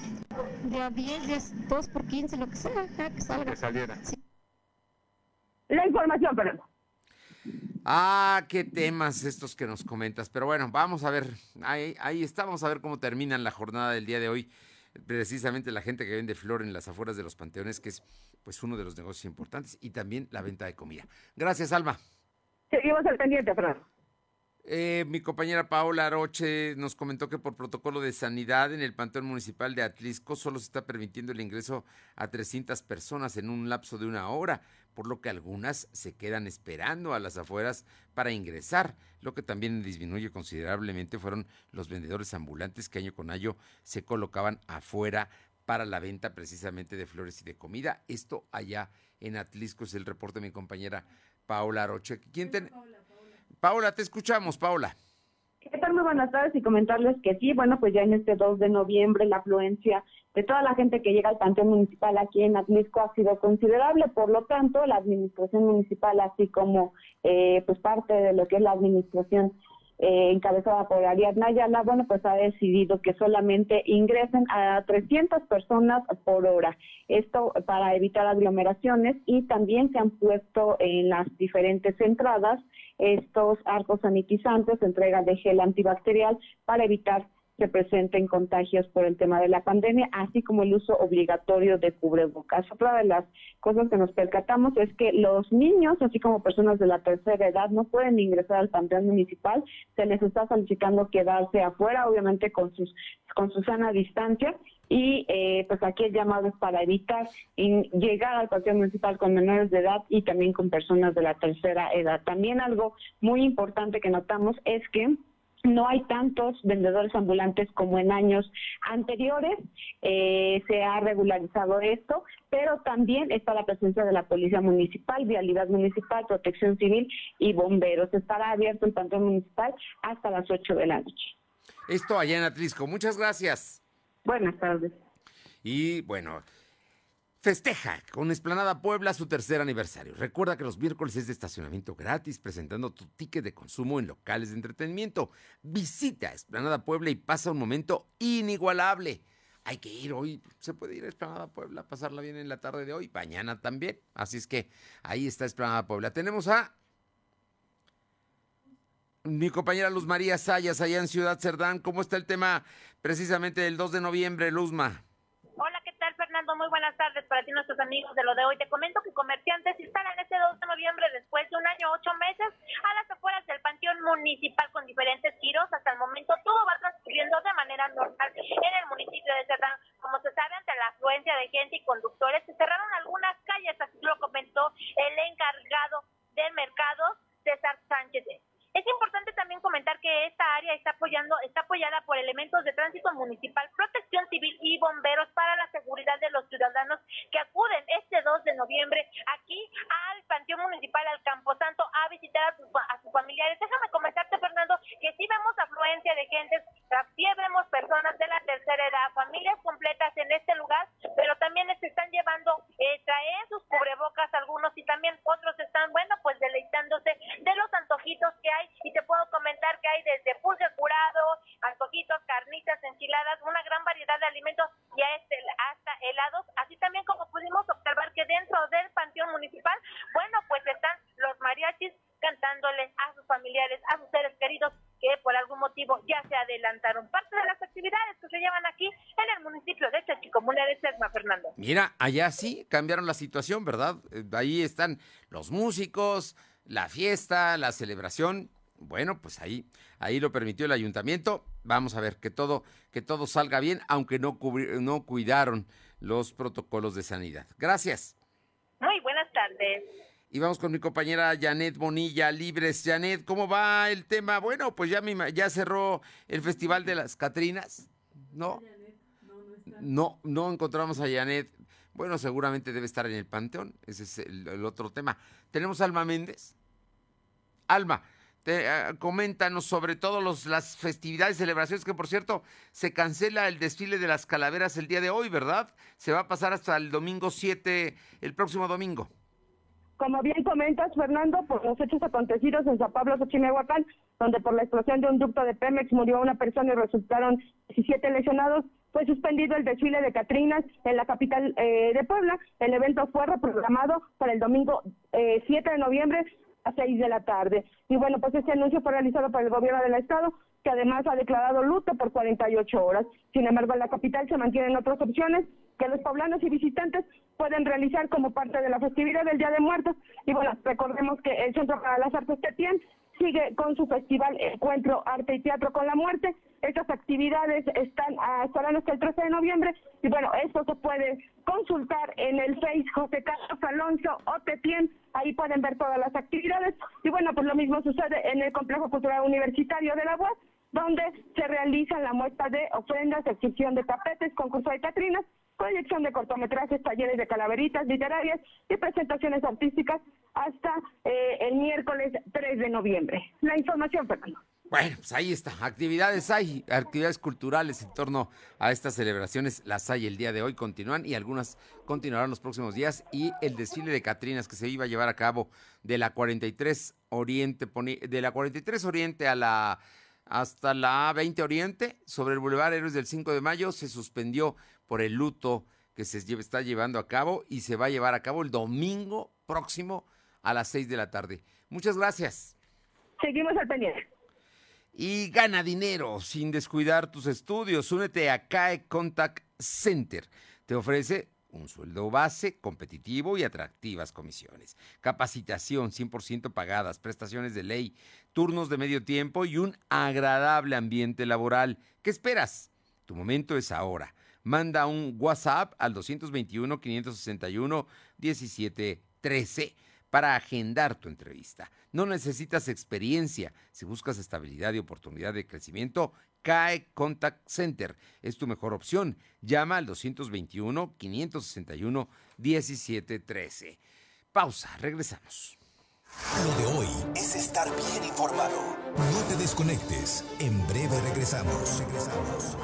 de a 10, ya es 2 por 15, lo que sea, ya que salga. que saliera. La información, Fernando. Ah, qué temas estos que nos comentas. Pero bueno, vamos a ver. Ahí, ahí está, vamos a ver cómo terminan la jornada del día de hoy. Precisamente la gente que vende flor en las afueras de los panteones, que es pues uno de los negocios importantes, y también la venta de comida. Gracias, Alma. Seguimos al pendiente, Fernando. Eh, mi compañera Paola Aroche nos comentó que por protocolo de sanidad en el Panteón Municipal de Atlisco solo se está permitiendo el ingreso a 300 personas en un lapso de una hora, por lo que algunas se quedan esperando a las afueras para ingresar. Lo que también disminuye considerablemente fueron los vendedores ambulantes que año con año se colocaban afuera para la venta precisamente de flores y de comida. Esto allá en Atlisco es el reporte de mi compañera Paola Aroche. ¿Quién ten- Paola, te escuchamos, Paola. ¿Qué tal? Muy buenas tardes y comentarles que sí, bueno, pues ya en este 2 de noviembre la afluencia de toda la gente que llega al Panteón Municipal aquí en Atlisco ha sido considerable, por lo tanto, la administración municipal, así como eh, pues parte de lo que es la administración eh, encabezada por Ariadna Ayala, bueno, pues ha decidido que solamente ingresen a 300 personas por hora. Esto para evitar aglomeraciones y también se han puesto en las diferentes entradas estos arcos sanitizantes, entrega de gel antibacterial para evitar que presenten contagios por el tema de la pandemia, así como el uso obligatorio de cubrebocas. Otra de las cosas que nos percatamos es que los niños, así como personas de la tercera edad, no pueden ingresar al panteón municipal. Se les está solicitando quedarse afuera, obviamente con sus con su sana distancia. Y eh, pues aquí el llamado para evitar llegar al panteón municipal con menores de edad y también con personas de la tercera edad. También algo muy importante que notamos es que no hay tantos vendedores ambulantes como en años anteriores, eh, se ha regularizado esto, pero también está la presencia de la Policía Municipal, Vialidad Municipal, Protección Civil y Bomberos. Estará abierto el Panteón Municipal hasta las 8 de la noche. Esto allá en Atlisco. Muchas gracias. Buenas tardes. Y bueno, festeja con Esplanada Puebla su tercer aniversario. Recuerda que los miércoles es de estacionamiento gratis, presentando tu ticket de consumo en locales de entretenimiento. Visita Esplanada Puebla y pasa un momento inigualable. hay que ir hoy. Se puede ir a Esplanada Puebla, pasarla bien en la tarde de hoy, mañana también. Así es que ahí está Esplanada Puebla. Tenemos a mi compañera Luz María Sayas, allá en Ciudad Cerdán. ¿Cómo está el tema precisamente del 2 de noviembre, Luzma? Muy buenas tardes para ti, nuestros amigos de lo de hoy. Te comento que comerciantes instalan este 2 de noviembre, después de un año, ocho meses, a las afueras del Panteón Municipal con diferentes giros. Hasta el momento todo va transcurriendo de manera normal en el municipio de Cerdán. Como se sabe, ante la afluencia de gente y conductores, se cerraron algunas calles, así lo comentó el encargado del mercado, César Sánchez. Es importante también comentar que esta área está apoyando, está apoyada por elementos de tránsito municipal, protección civil y bomberos para la seguridad de los ciudadanos que acuden este 2 de noviembre aquí al Panteón Municipal, al Camposanto, a visitar a, sus, familiares. Déjame comentarte, Fernando, que sí vemos afluencia de gente, sí vemos personas de la tercera edad, familias completas en este lugar, pero también se están llevando, eh, traen sus cubrebocas algunos y también otros están, bueno, pues deleitándose de los antojitos que hay y te puedo comentar que hay desde pulque curado, antojitos, carnitas, enchiladas, una gran variedad de alimentos y este, hasta helados, así también como pudimos observar que dentro del panteón municipal, bueno, pues están los mariachis cantándole a sus familiares, a sus seres queridos que por algún motivo ya se adelantaron. Parte de las actividades que se llevan aquí en el municipio de Chachicomula de Sesma, Fernando. Mira, allá sí cambiaron la situación, ¿verdad? Eh, Ahí están los músicos, la fiesta, la celebración. Bueno, pues ahí, ahí lo permitió el ayuntamiento. Vamos a ver que todo, que todo salga bien, aunque no, cubri- no cuidaron los protocolos de sanidad. Gracias. Muy buenas tardes. Y vamos con mi compañera Janet Bonilla, Libres. Janet, ¿cómo va el tema? Bueno, pues ya, ya cerró el Festival de las Catrinas, ¿no? No, no encontramos a Janet. Bueno, seguramente debe estar en el Panteón. Ese es el, el otro tema. ¿Tenemos a Alma Méndez? Alma, te, ah, coméntanos sobre todo los, las festividades, celebraciones, que por cierto, se cancela el desfile de las calaveras el día de hoy, ¿verdad? Se va a pasar hasta el domingo 7, el próximo domingo. Como bien comentas, Fernando, por los hechos acontecidos en San Pablo, Xochimehuacán, donde por la explosión de un ducto de Pemex murió una persona y resultaron 17 lesionados, fue suspendido el desfile de Catrinas en la capital eh, de Puebla. El evento fue reprogramado para el domingo eh, 7 de noviembre a 6 de la tarde. Y bueno, pues este anuncio fue realizado por el gobierno del estado, que además ha declarado luto por 48 horas. Sin embargo, en la capital se mantienen otras opciones que los poblanos y visitantes pueden realizar como parte de la festividad del Día de Muertos. Y bueno, recordemos que el Centro para las Artes Tetien sigue con su festival Encuentro Arte y Teatro. Con la Muerte. Estas actividades están ah, estarán hasta el 13 de noviembre. Y bueno, esto se puede consultar en el Face José Carlos Alonso o Tetien, ahí pueden ver todas las actividades. Y bueno, pues lo mismo sucede en el Complejo Cultural Universitario de la UAS, donde se realizan la muestra de ofrendas, exhibición de tapetes, concurso de catrinas, proyección de cortometrajes, talleres de calaveritas literarias y presentaciones artísticas hasta eh, el miércoles 3 de noviembre. La información, Fernando. Bueno, pues ahí está. Actividades hay, actividades culturales en torno a estas celebraciones. Las hay el día de hoy, continúan y algunas continuarán los próximos días. Y el desfile de Catrinas que se iba a llevar a cabo de la 43 Oriente, de la 43 Oriente a la hasta la A20 Oriente, sobre el Boulevard Héroes del 5 de mayo, se suspendió por el luto que se está llevando a cabo y se va a llevar a cabo el domingo próximo a las 6 de la tarde. Muchas gracias. Seguimos al pendiente. Y gana dinero sin descuidar tus estudios. Únete a CAE Contact Center. Te ofrece un sueldo base, competitivo y atractivas comisiones. Capacitación 100% pagadas, prestaciones de ley, turnos de medio tiempo y un agradable ambiente laboral. ¿Qué esperas? Tu momento es ahora. Manda un WhatsApp al 221-561-1713 para agendar tu entrevista. No necesitas experiencia. Si buscas estabilidad y oportunidad de crecimiento, CAE Contact Center es tu mejor opción. Llama al 221-561-1713. Pausa, regresamos. Lo de hoy es estar bien informado. No te desconectes. En breve regresamos. Regresamos.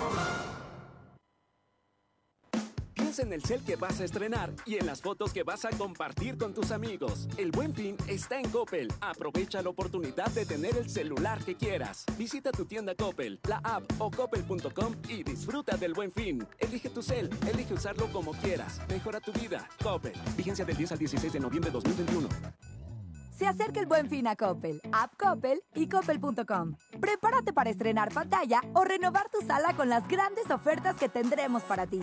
Piensa en el cel que vas a estrenar y en las fotos que vas a compartir con tus amigos. El buen fin está en Coppel. Aprovecha la oportunidad de tener el celular que quieras. Visita tu tienda Coppel, la app o coppel.com y disfruta del buen fin. Elige tu cel, elige usarlo como quieras. Mejora tu vida. Coppel. Vigencia del 10 al 16 de noviembre de 2021. Se acerca el buen fin a Coppel, App Coppel y Coppel.com. Prepárate para estrenar pantalla o renovar tu sala con las grandes ofertas que tendremos para ti.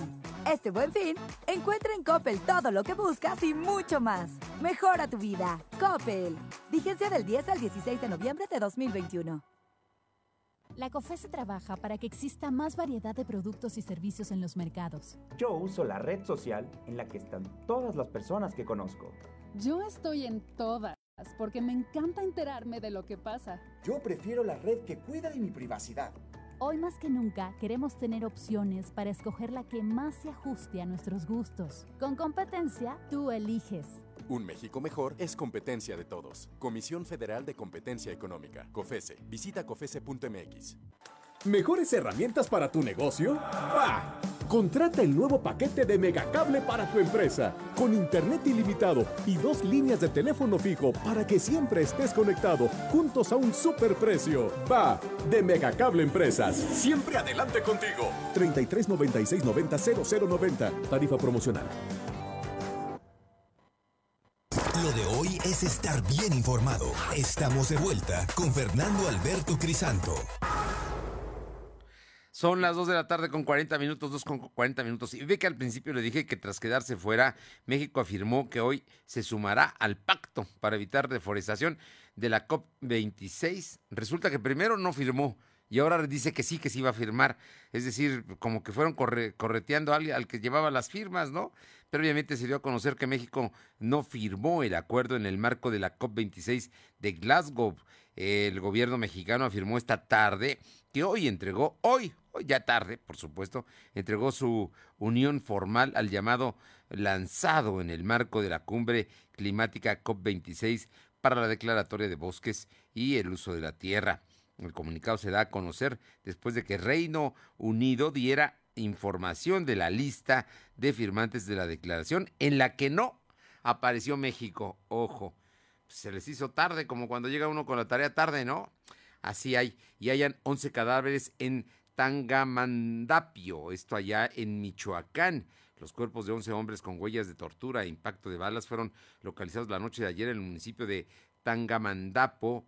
Este buen fin, encuentra en Coppel todo lo que buscas y mucho más. Mejora tu vida. Coppel. Vigencia del 10 al 16 de noviembre de 2021. La COFESE trabaja para que exista más variedad de productos y servicios en los mercados. Yo uso la red social en la que están todas las personas que conozco. Yo estoy en todas porque me encanta enterarme de lo que pasa. Yo prefiero la red que cuida de mi privacidad. Hoy más que nunca queremos tener opciones para escoger la que más se ajuste a nuestros gustos. Con competencia, tú eliges. Un México mejor es competencia de todos. Comisión Federal de Competencia Económica. COFESE. Visita COFESE.mx. ¿Mejores herramientas para tu negocio? ¡Bah! Contrata el nuevo paquete de Megacable para tu empresa, con internet ilimitado y dos líneas de teléfono fijo para que siempre estés conectado, juntos a un superprecio. Va, de Megacable Empresas. Siempre adelante contigo. 33 96 90 0090. Tarifa promocional. Lo de hoy es estar bien informado. Estamos de vuelta con Fernando Alberto Crisanto. Son las 2 de la tarde con 40 minutos, 2 con 40 minutos. Y ve que al principio le dije que tras quedarse fuera, México afirmó que hoy se sumará al pacto para evitar deforestación de la COP26. Resulta que primero no firmó y ahora dice que sí, que sí iba a firmar. Es decir, como que fueron correteando al, al que llevaba las firmas, ¿no? Previamente se dio a conocer que México no firmó el acuerdo en el marco de la COP26 de Glasgow. El gobierno mexicano afirmó esta tarde que hoy entregó, hoy, hoy ya tarde, por supuesto, entregó su unión formal al llamado lanzado en el marco de la cumbre climática COP26 para la declaratoria de bosques y el uso de la tierra. El comunicado se da a conocer después de que Reino Unido diera información de la lista de firmantes de la declaración en la que no apareció México. Ojo, se les hizo tarde, como cuando llega uno con la tarea tarde, ¿no? Así hay, y hayan 11 cadáveres en Tangamandapio, esto allá en Michoacán. Los cuerpos de 11 hombres con huellas de tortura e impacto de balas fueron localizados la noche de ayer en el municipio de Tangamandapo,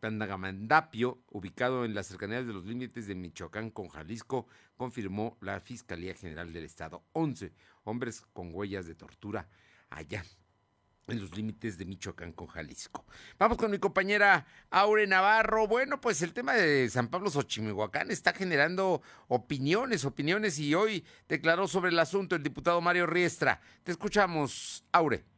Tangamandapio, ubicado en las cercanías de los límites de Michoacán con Jalisco, confirmó la Fiscalía General del Estado. 11 hombres con huellas de tortura allá en los límites de Michoacán con Jalisco. Vamos con mi compañera Aure Navarro. Bueno, pues el tema de San Pablo Xochimihuacán está generando opiniones, opiniones y hoy declaró sobre el asunto el diputado Mario Riestra. Te escuchamos, Aure.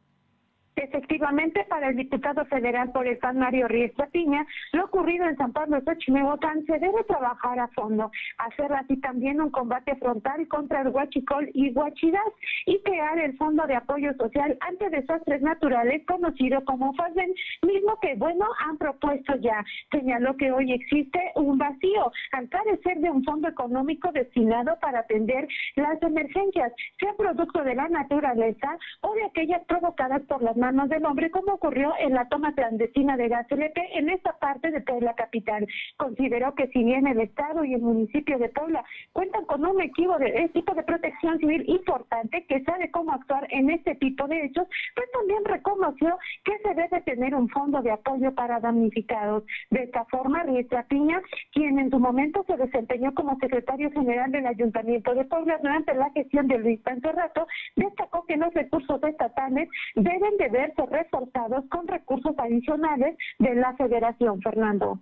Efectivamente, para el diputado federal por el PAN Mario Riestra Piña, lo ocurrido en San Pablo Xochimehuacán se debe trabajar a fondo, hacer así también un combate frontal contra el huachicol y huachidad y crear el Fondo de Apoyo Social ante Desastres Naturales, conocido como FASDEN, mismo que, bueno, han propuesto ya. Señaló que hoy existe un vacío, al parecer de un fondo económico destinado para atender las emergencias, sea producto de la naturaleza o de aquellas provocadas por las manos del hombre, como ocurrió en la toma clandestina de gas LP en esta parte de Puebla capital. Consideró que si bien el Estado y el municipio de Puebla cuentan con un equipo de, tipo de protección civil importante que sabe cómo actuar en este tipo de hechos, pues también reconoció que se debe tener un fondo de apoyo para damnificados. De esta forma, Riestra Piña, quien en su momento se desempeñó como secretario general del Ayuntamiento de Puebla durante la gestión de Luis Pancerrato, destacó que los recursos estatales deben de reforzados con recursos adicionales de la federación, Fernando.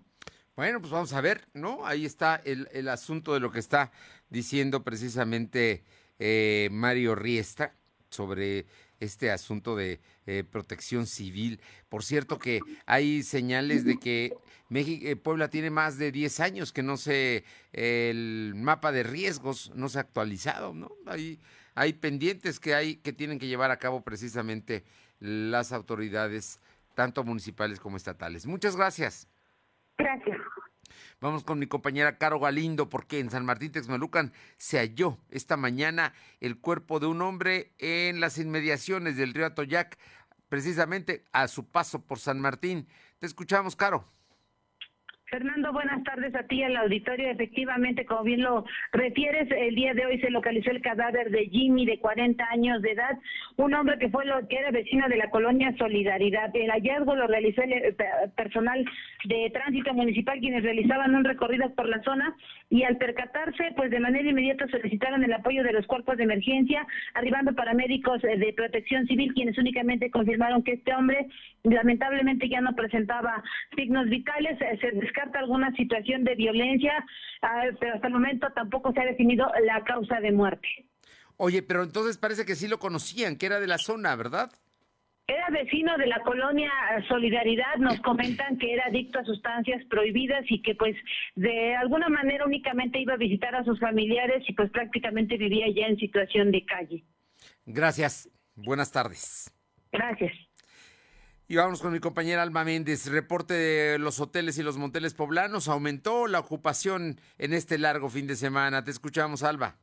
Bueno, pues vamos a ver, ¿no? Ahí está el, el asunto de lo que está diciendo precisamente eh, Mario Riestra sobre este asunto de eh, protección civil. Por cierto que hay señales de que México, eh, Puebla tiene más de 10 años que no se, el mapa de riesgos no se ha actualizado, ¿no? Hay, hay pendientes que hay que tienen que llevar a cabo precisamente las autoridades, tanto municipales como estatales. Muchas gracias. Gracias. Vamos con mi compañera Caro Galindo, porque en San Martín Texmelucan se halló esta mañana el cuerpo de un hombre en las inmediaciones del río Atoyac, precisamente a su paso por San Martín. Te escuchamos, Caro. Fernando, buenas tardes a ti al auditorio. Efectivamente, como bien lo refieres, el día de hoy se localizó el cadáver de Jimmy, de 40 años de edad, un hombre que fue lo que era vecino de la colonia Solidaridad. El hallazgo lo realizó el eh, personal de tránsito municipal, quienes realizaban un recorrido por la zona y al percatarse, pues de manera inmediata solicitaron el apoyo de los cuerpos de emergencia, arribando paramédicos eh, de protección civil, quienes únicamente confirmaron que este hombre lamentablemente ya no presentaba signos vitales. Eh, se descarta alguna situación de violencia, ah, pero hasta el momento tampoco se ha definido la causa de muerte. Oye, pero entonces parece que sí lo conocían, que era de la zona, ¿verdad? Era vecino de la colonia Solidaridad, nos comentan que era adicto a sustancias prohibidas y que pues de alguna manera únicamente iba a visitar a sus familiares y pues prácticamente vivía ya en situación de calle. Gracias, buenas tardes. Gracias. Y vamos con mi compañera Alma Méndez. Reporte de los hoteles y los monteles poblanos. Aumentó la ocupación en este largo fin de semana. Te escuchamos, Alba.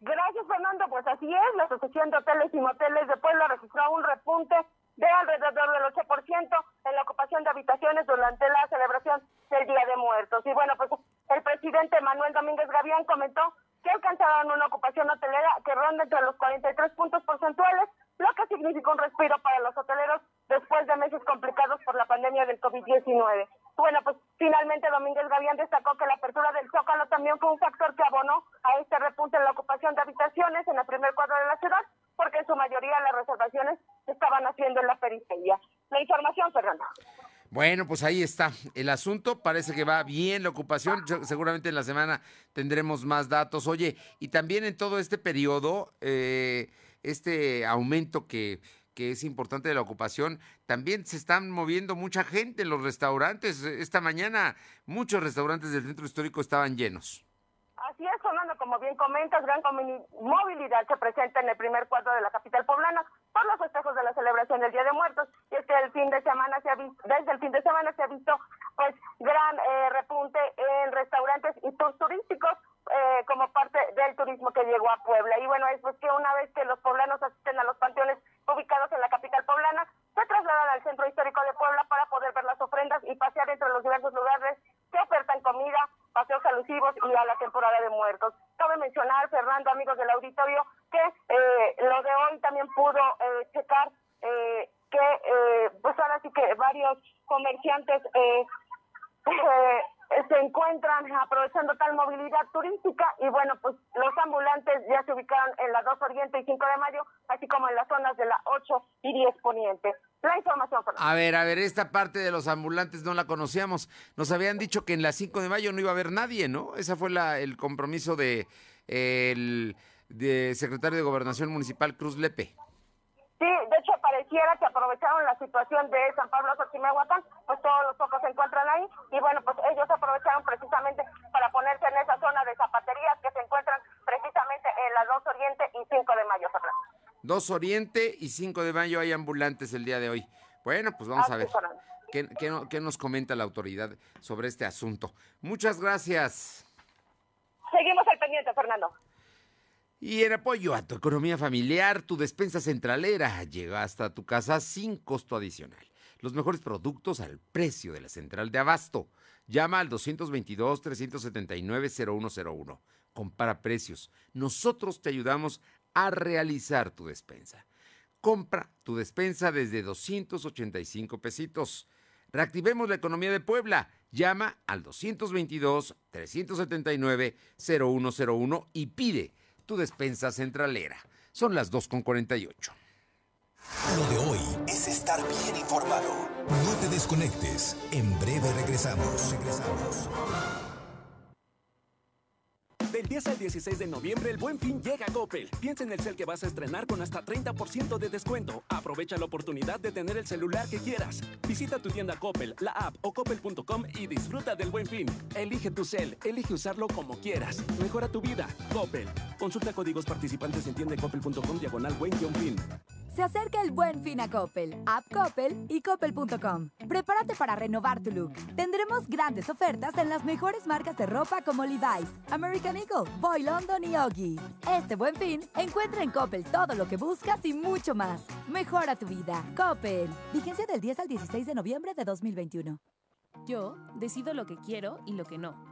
Gracias, Fernando. Pues así es. La Asociación de Hoteles y Moteles de Puebla registró un repunte de alrededor del 8% en la ocupación de habitaciones durante la celebración del Día de Muertos. Y bueno, pues el presidente Manuel Domínguez Gavián comentó que alcanzaron una ocupación hotelera que ronda entre los 43 puntos porcentuales, lo que significa un respiro para los hoteleros después de meses complicados por la pandemia del COVID-19. Bueno, pues finalmente Domínguez Gavián destacó que la apertura del Zócalo también fue un factor que abonó a este repunte en la ocupación de habitaciones en el primer cuadro de la ciudad, porque en su mayoría las reservaciones se estaban haciendo en la periferia. La información, Fernando. Bueno, pues ahí está el asunto. Parece que va bien la ocupación. Seguramente en la semana tendremos más datos. Oye, y también en todo este periodo, eh, este aumento que, que es importante de la ocupación, también se están moviendo mucha gente en los restaurantes. Esta mañana muchos restaurantes del centro histórico estaban llenos. Así es, Fernando, como bien comentas, gran movilidad se presenta en el primer cuadro de la capital poblana por los festejos de la celebración del Día de Muertos y es que el fin de semana se ha visto, desde el fin de semana se ha visto pues gran eh, repunte en restaurantes y tours turísticos eh, como parte del turismo que llegó a Puebla. Y bueno, es pues que una vez que los poblanos asisten a los panteones ubicados en la capital poblana, se trasladan al centro histórico de Puebla para poder ver las ofrendas y pasear entre los diversos lugares que ofertan comida, paseos alusivos y a la temporada de muertos. Cabe mencionar, Fernando, amigos del auditorio, que eh, lo de hoy también pudo eh, checar eh, que, eh, pues ahora sí que varios comerciantes eh, eh se encuentran aprovechando tal movilidad turística y bueno, pues los ambulantes ya se ubicaron en la 2 Oriente y 5 de Mayo, así como en las zonas de la 8 y 10 Poniente. La información. A ver, a ver, esta parte de los ambulantes no la conocíamos. Nos habían dicho que en la 5 de Mayo no iba a haber nadie, ¿no? Ese fue la, el compromiso de el de secretario de Gobernación Municipal Cruz Lepe. Sí, de hecho pareciera que aprovecharon la situación de San Pablo Xochimehuacán, pues todos los focos se encuentran ahí y bueno, pues ellos aprovecharon precisamente para ponerse en esa zona de zapaterías que se encuentran precisamente en la 2 Oriente y 5 de Mayo, Fernando. 2 Oriente y 5 de Mayo hay ambulantes el día de hoy. Bueno, pues vamos a ver qué, qué, qué nos comenta la autoridad sobre este asunto. Muchas gracias. Seguimos al pendiente, Fernando. Y en apoyo a tu economía familiar, tu despensa centralera llega hasta tu casa sin costo adicional. Los mejores productos al precio de la central de abasto. Llama al 222-379-0101. Compara precios. Nosotros te ayudamos a realizar tu despensa. Compra tu despensa desde 285 pesitos. Reactivemos la economía de Puebla. Llama al 222-379-0101 y pide tu despensa centralera. Son las 2.48. Lo de hoy es estar bien informado. No te desconectes. En breve regresamos. Regresamos. Del 10 al 16 de noviembre, el buen fin llega a Coppel. Piensa en el cel que vas a estrenar con hasta 30% de descuento. Aprovecha la oportunidad de tener el celular que quieras. Visita tu tienda Coppel, la app o coppel.com y disfruta del buen fin. Elige tu cel, elige usarlo como quieras. Mejora tu vida. Coppel. Consulta códigos participantes en tiendacoppel.com diagonal buen fin. Se acerca el buen fin a Coppel, App Coppel y Coppel.com. Prepárate para renovar tu look. Tendremos grandes ofertas en las mejores marcas de ropa como Levi's, American Eagle, Boy London y Oggy. Este buen fin, encuentra en Coppel todo lo que buscas y mucho más. Mejora tu vida. Coppel. Vigencia del 10 al 16 de noviembre de 2021. Yo decido lo que quiero y lo que no.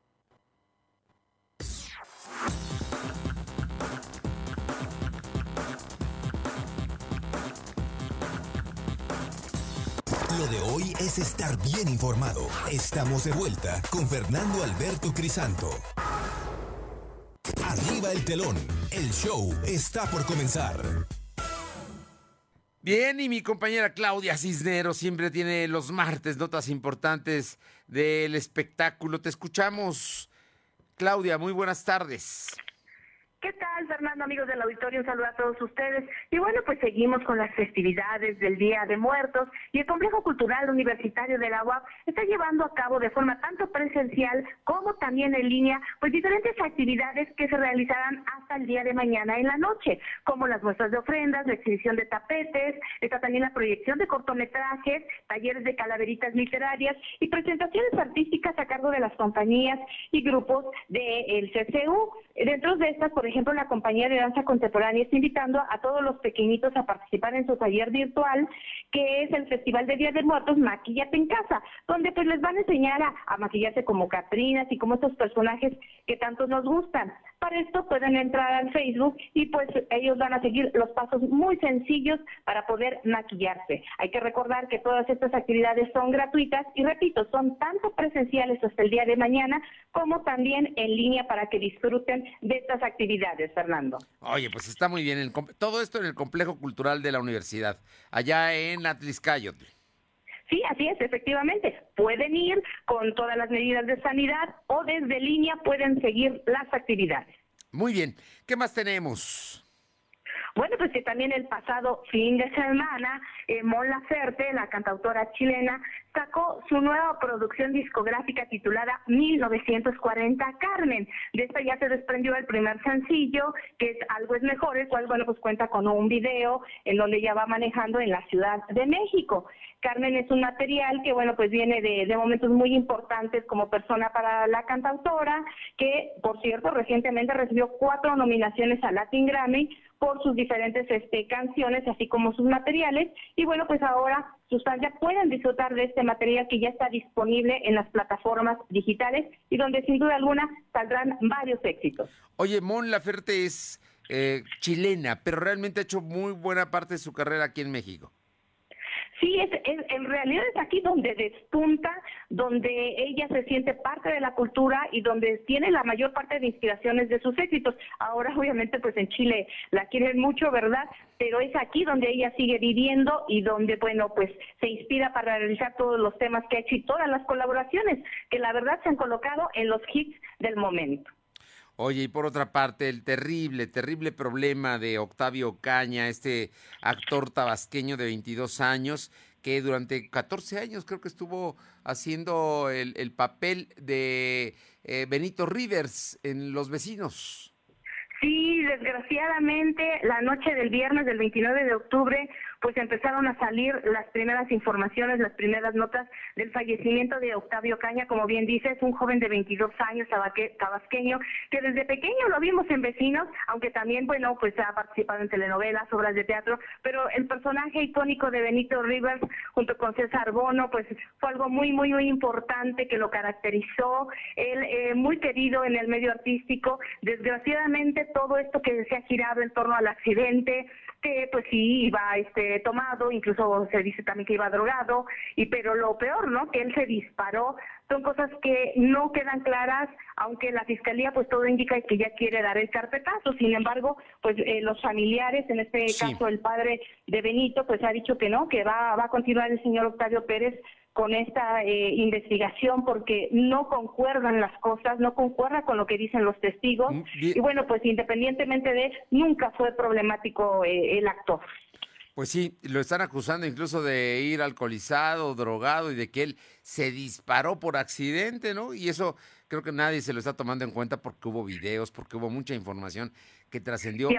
De hoy es estar bien informado. Estamos de vuelta con Fernando Alberto Crisanto. Arriba el telón. El show está por comenzar. Bien, y mi compañera Claudia Cisneros siempre tiene los martes notas importantes del espectáculo. Te escuchamos. Claudia, muy buenas tardes. ¿Qué tal, Fernando, amigos del auditorio? Un saludo a todos ustedes. Y bueno, pues seguimos con las festividades del Día de Muertos y el Complejo Cultural Universitario de la UAP está llevando a cabo de forma tanto presencial como también en línea, pues diferentes actividades que se realizarán hasta el día de mañana en la noche, como las muestras de ofrendas, la exhibición de tapetes, está también la proyección de cortometrajes, talleres de calaveritas literarias y presentaciones artísticas a cargo de las compañías y grupos del CCU. Dentro de estas, por ejemplo, la compañía de danza contemporánea está invitando a todos los pequeñitos a participar en su taller virtual, que es el Festival de Día de Muertos Maquillate en Casa, donde pues les van a enseñar a, a maquillarse como Catrinas y como estos personajes que tanto nos gustan. Para esto pueden entrar al Facebook y pues ellos van a seguir los pasos muy sencillos para poder maquillarse. Hay que recordar que todas estas actividades son gratuitas y repito, son tanto presenciales hasta el día de mañana como también en línea para que disfruten de estas actividades, Fernando. Oye, pues está muy bien. El todo esto en el Complejo Cultural de la Universidad, allá en Atliscayotl. Sí, así es, efectivamente. Pueden ir con todas las medidas de sanidad o desde línea pueden seguir las actividades. Muy bien. ¿Qué más tenemos? Bueno, pues que también el pasado fin de semana, eh, Mon Laferte, la cantautora chilena, sacó su nueva producción discográfica titulada 1940 Carmen. De esta ya se desprendió el primer sencillo, que es Algo es Mejor, el cual, bueno, pues cuenta con un video en donde ella va manejando en la Ciudad de México. Carmen es un material que, bueno, pues viene de, momentos muy importantes como persona para la cantautora, que, por cierto, recientemente recibió cuatro nominaciones a Latin Grammy por sus diferentes este, canciones, así como sus materiales. Y bueno, pues ahora sus fans ya pueden disfrutar de este material que ya está disponible en las plataformas digitales y donde sin duda alguna saldrán varios éxitos. Oye, Mon Laferte es eh, chilena, pero realmente ha hecho muy buena parte de su carrera aquí en México. Sí, es, en realidad es aquí donde despunta, donde ella se siente parte de la cultura y donde tiene la mayor parte de inspiraciones de sus éxitos. Ahora, obviamente, pues en Chile la quieren mucho, ¿verdad? Pero es aquí donde ella sigue viviendo y donde, bueno, pues se inspira para realizar todos los temas que ha hecho y todas las colaboraciones que la verdad se han colocado en los hits del momento. Oye, y por otra parte, el terrible, terrible problema de Octavio Caña, este actor tabasqueño de 22 años, que durante 14 años creo que estuvo haciendo el, el papel de eh, Benito Rivers en Los Vecinos. Sí, desgraciadamente, la noche del viernes del 29 de octubre, pues empezaron a salir las primeras informaciones, las primeras notas del fallecimiento de Octavio Caña, como bien dices, un joven de 22 años tabasqueño, que desde pequeño lo vimos en Vecinos, aunque también, bueno, pues ha participado en telenovelas, obras de teatro, pero el personaje icónico de Benito Rivers, junto con César Bono, pues fue algo muy, muy, muy importante que lo caracterizó, él eh, muy querido en el medio artístico, desgraciadamente todo esto que se ha girado en torno al accidente, que pues sí iba este tomado, incluso se dice también que iba drogado, y pero lo peor, ¿no? Que él se disparó son cosas que no quedan claras, aunque la fiscalía pues todo indica que ya quiere dar el carpetazo. Sin embargo, pues eh, los familiares, en este caso el padre de Benito, pues ha dicho que no, que va, va a continuar el señor Octavio Pérez con esta eh, investigación porque no concuerdan las cosas, no concuerda con lo que dicen los testigos. Mm, Y bueno, pues independientemente de, nunca fue problemático eh, el actor. Pues sí, lo están acusando incluso de ir alcoholizado, drogado y de que él se disparó por accidente, ¿no? Y eso creo que nadie se lo está tomando en cuenta porque hubo videos, porque hubo mucha información que trascendió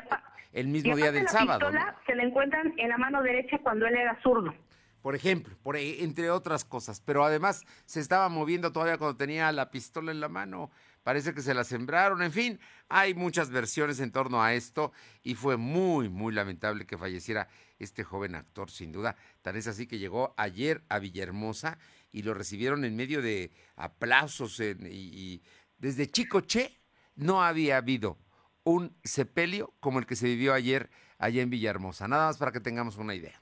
el mismo día del la sábado. se la encuentran en la mano derecha cuando él era zurdo. Por ejemplo, e- entre otras cosas. Pero además se estaba moviendo todavía cuando tenía la pistola en la mano. Parece que se la sembraron. En fin, hay muchas versiones en torno a esto y fue muy, muy lamentable que falleciera este joven actor, sin duda. Tal es así que llegó ayer a Villahermosa y lo recibieron en medio de aplausos. y, y desde Chicoche no había habido un sepelio como el que se vivió ayer allá en Villahermosa. Nada más para que tengamos una idea.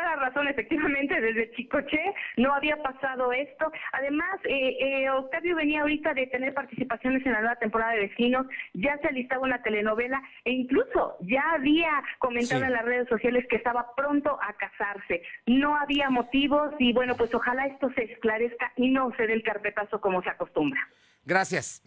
Toda la razón, efectivamente, desde Chicoche no había pasado esto. Además, eh, eh, Octavio venía ahorita de tener participaciones en la nueva temporada de Vecinos, ya se alistaba una telenovela e incluso ya había comentado Sí. en las redes sociales que estaba pronto a casarse. No había motivos y bueno, pues ojalá esto se esclarezca y no se dé el carpetazo como se acostumbra. Gracias.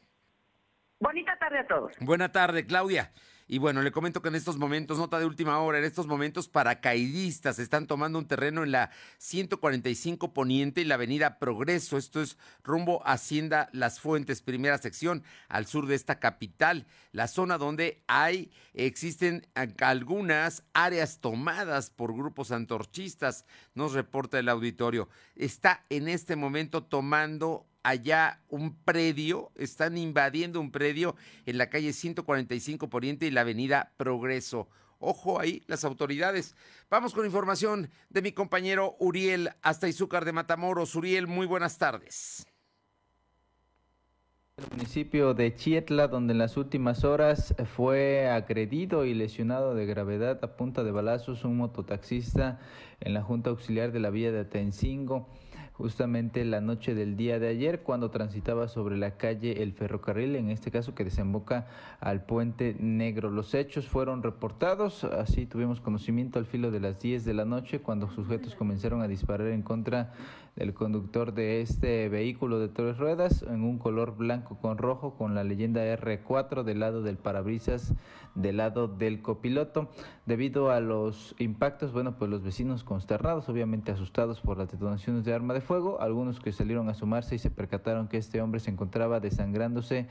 Bonita tarde a todos. Buena tarde, Claudia. Y bueno, le comento que en estos momentos, nota de última hora, en estos momentos paracaidistas están tomando un terreno en la 145 Poniente y la avenida Progreso. Esto es rumbo Hacienda Las Fuentes, primera sección, al sur de esta capital. La zona donde hay, existen a- algunas áreas tomadas por grupos antorchistas, nos reporta el auditorio. Está en este momento tomando allá un predio, están invadiendo un predio en la calle 145 Poniente y la avenida Progreso. Ojo ahí, las autoridades. Vamos con información de mi compañero Uriel hasta Izúcar de Matamoros. Uriel, muy buenas tardes. El municipio de Chietla, donde en las últimas horas fue agredido y lesionado de gravedad a punta de balazos un mototaxista en la Junta Auxiliar de la Vía de Atencingo, justamente la noche del día de ayer, cuando transitaba sobre la calle El Ferrocarril, en este caso que desemboca al Puente Negro. Los hechos fueron reportados, así tuvimos conocimiento al filo de las 10 de la noche, cuando sujetos comenzaron a disparar en contra del conductor de este vehículo de tres ruedas en un color blanco con rojo con la leyenda R4 del lado del parabrisas del lado del copiloto. Debido a los impactos, bueno, pues los vecinos consternados, obviamente asustados por las detonaciones de arma de fuego, algunos que salieron a sumarse y se percataron que este hombre se encontraba desangrándose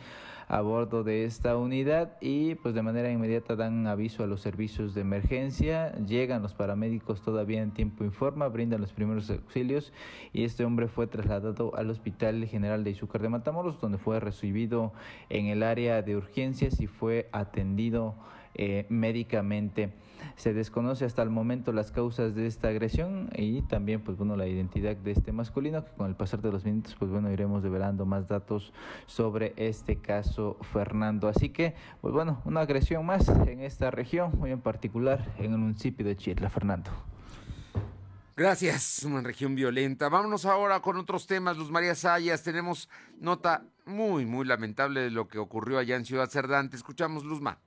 a bordo de esta unidad y pues de manera inmediata dan aviso a los servicios de emergencia, llegan los paramédicos todavía en tiempo informa, brindan los primeros auxilios y este hombre fue trasladado al Hospital General de Izúcar de Matamoros donde fue recibido en el área de urgencias y fue atendido eh, médicamente. Se desconoce hasta el momento las causas de esta agresión y también, pues bueno, la identidad de este masculino, que con el pasar de los minutos, pues bueno, iremos develando más datos sobre este caso, Fernando. Así que, pues bueno, una agresión más en esta región, muy en particular en el municipio de Chietla, Fernando. Gracias, una región violenta. Vámonos ahora con otros temas. Luz María Sayas, tenemos nota muy, muy lamentable de lo que ocurrió allá en Ciudad Cerdán. Escuchamos, Luzma.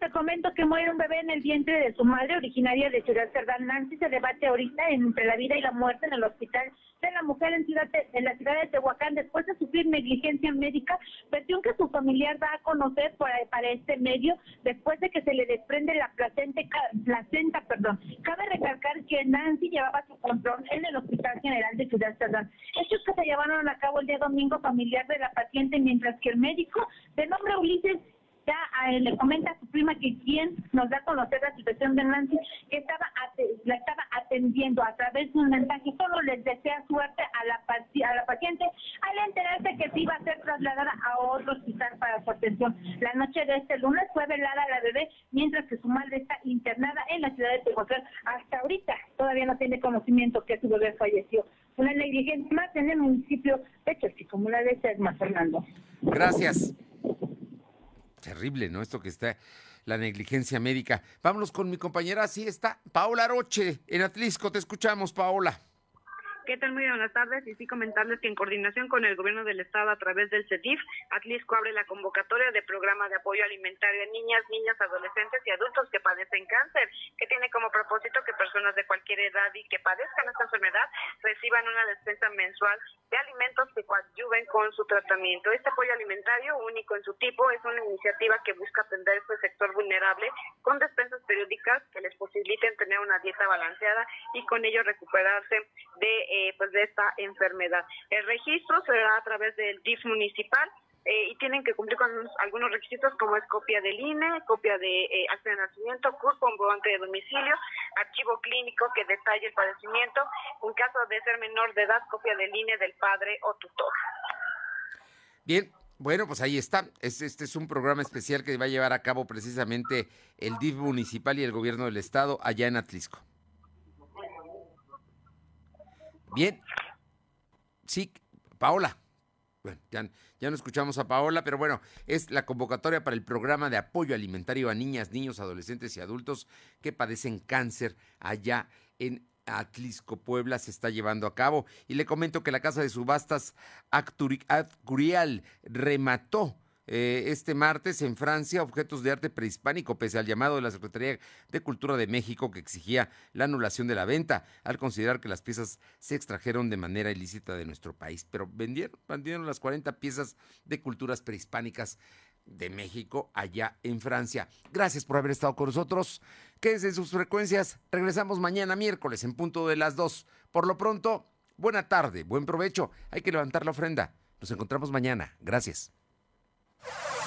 Te comento que muere un bebé en el vientre de su madre, originaria de Ciudad Cerdán. Nancy se debate ahorita entre la vida y la muerte en el hospital de la mujer en, ciudad en la ciudad de Tehuacán. Después de sufrir negligencia médica, versión que su familiar da a conocer para, este medio, después de que se le desprende la placenta, placenta. perdón. Cabe recalcar que Nancy llevaba su control en el Hospital General de Ciudad Cerdán. Hechos que se llevaron a cabo el día domingo familiar de la paciente, mientras que el médico de nombre Ulises ya le comenta a su prima que quien nos da a conocer la situación de Nancy, que estaba la estaba atendiendo a través de un mensaje, solo les desea suerte a la, a la paciente al enterarse que sí iba a ser trasladada a otro hospital para su atención. La noche de este lunes fue velada la bebé, mientras que su madre está internada en la ciudad de Tehuacán. Hasta ahorita todavía no tiene conocimiento que su bebé falleció. Una negligencia más en el municipio de Chelsea, como la de Fernando. Gracias. Terrible, ¿no? Esto que está, la negligencia médica. Vámonos con mi compañera, así está, Paola Roche, en Atlisco. Te escuchamos, Paola. ¿Qué tal? Muy buenas tardes. Y sí comentarles que en coordinación con el gobierno del estado a través del CETIF, Atlisco abre la convocatoria de programa de apoyo alimentario a niñas, niñas, adolescentes y adultos que padecen cáncer, que tiene como propósito que personas de cualquier edad y que padezcan esta enfermedad reciban una despensa mensual de alimentos que coadyuven con su tratamiento. Este apoyo alimentario, único en su tipo, es una iniciativa que busca atender este sector vulnerable con despensas periódicas que les posibiliten tener una dieta balanceada y con ello recuperarse de, eh, pues de esta enfermedad. El registro será a través del DIF municipal. Eh, y tienen que cumplir con algunos requisitos como es copia del INE, copia de eh, acta de nacimiento, CURP, comprobante de domicilio, archivo clínico que detalle el padecimiento, en caso de ser menor de edad, copia del INE del padre o tutor. Bien, bueno, pues ahí está. Este, este, es un programa especial que va a llevar a cabo precisamente el DIF municipal y el gobierno del estado allá en Atlisco. Bien. Sí, Paola. Bueno, ya, ya, no escuchamos a Paola, pero bueno, es la convocatoria para el programa de apoyo alimentario a niñas, niños, adolescentes y adultos que padecen cáncer allá en Atlisco, Puebla, se está llevando a cabo. Y le comento que la Casa de Subastas Acturial remató eh, este martes en Francia objetos de arte prehispánico, pese al llamado de la Secretaría de Cultura de México que exigía la anulación de la venta, al considerar que las piezas se extrajeron de manera ilícita de nuestro país. Pero vendieron, las 40 piezas de culturas prehispánicas de México allá en Francia. Gracias por haber estado con nosotros. Quédense en sus frecuencias. Regresamos mañana miércoles en punto de las 2. Por lo pronto, buena tarde, buen provecho. Hay que levantar la ofrenda. Nos encontramos mañana. Gracias.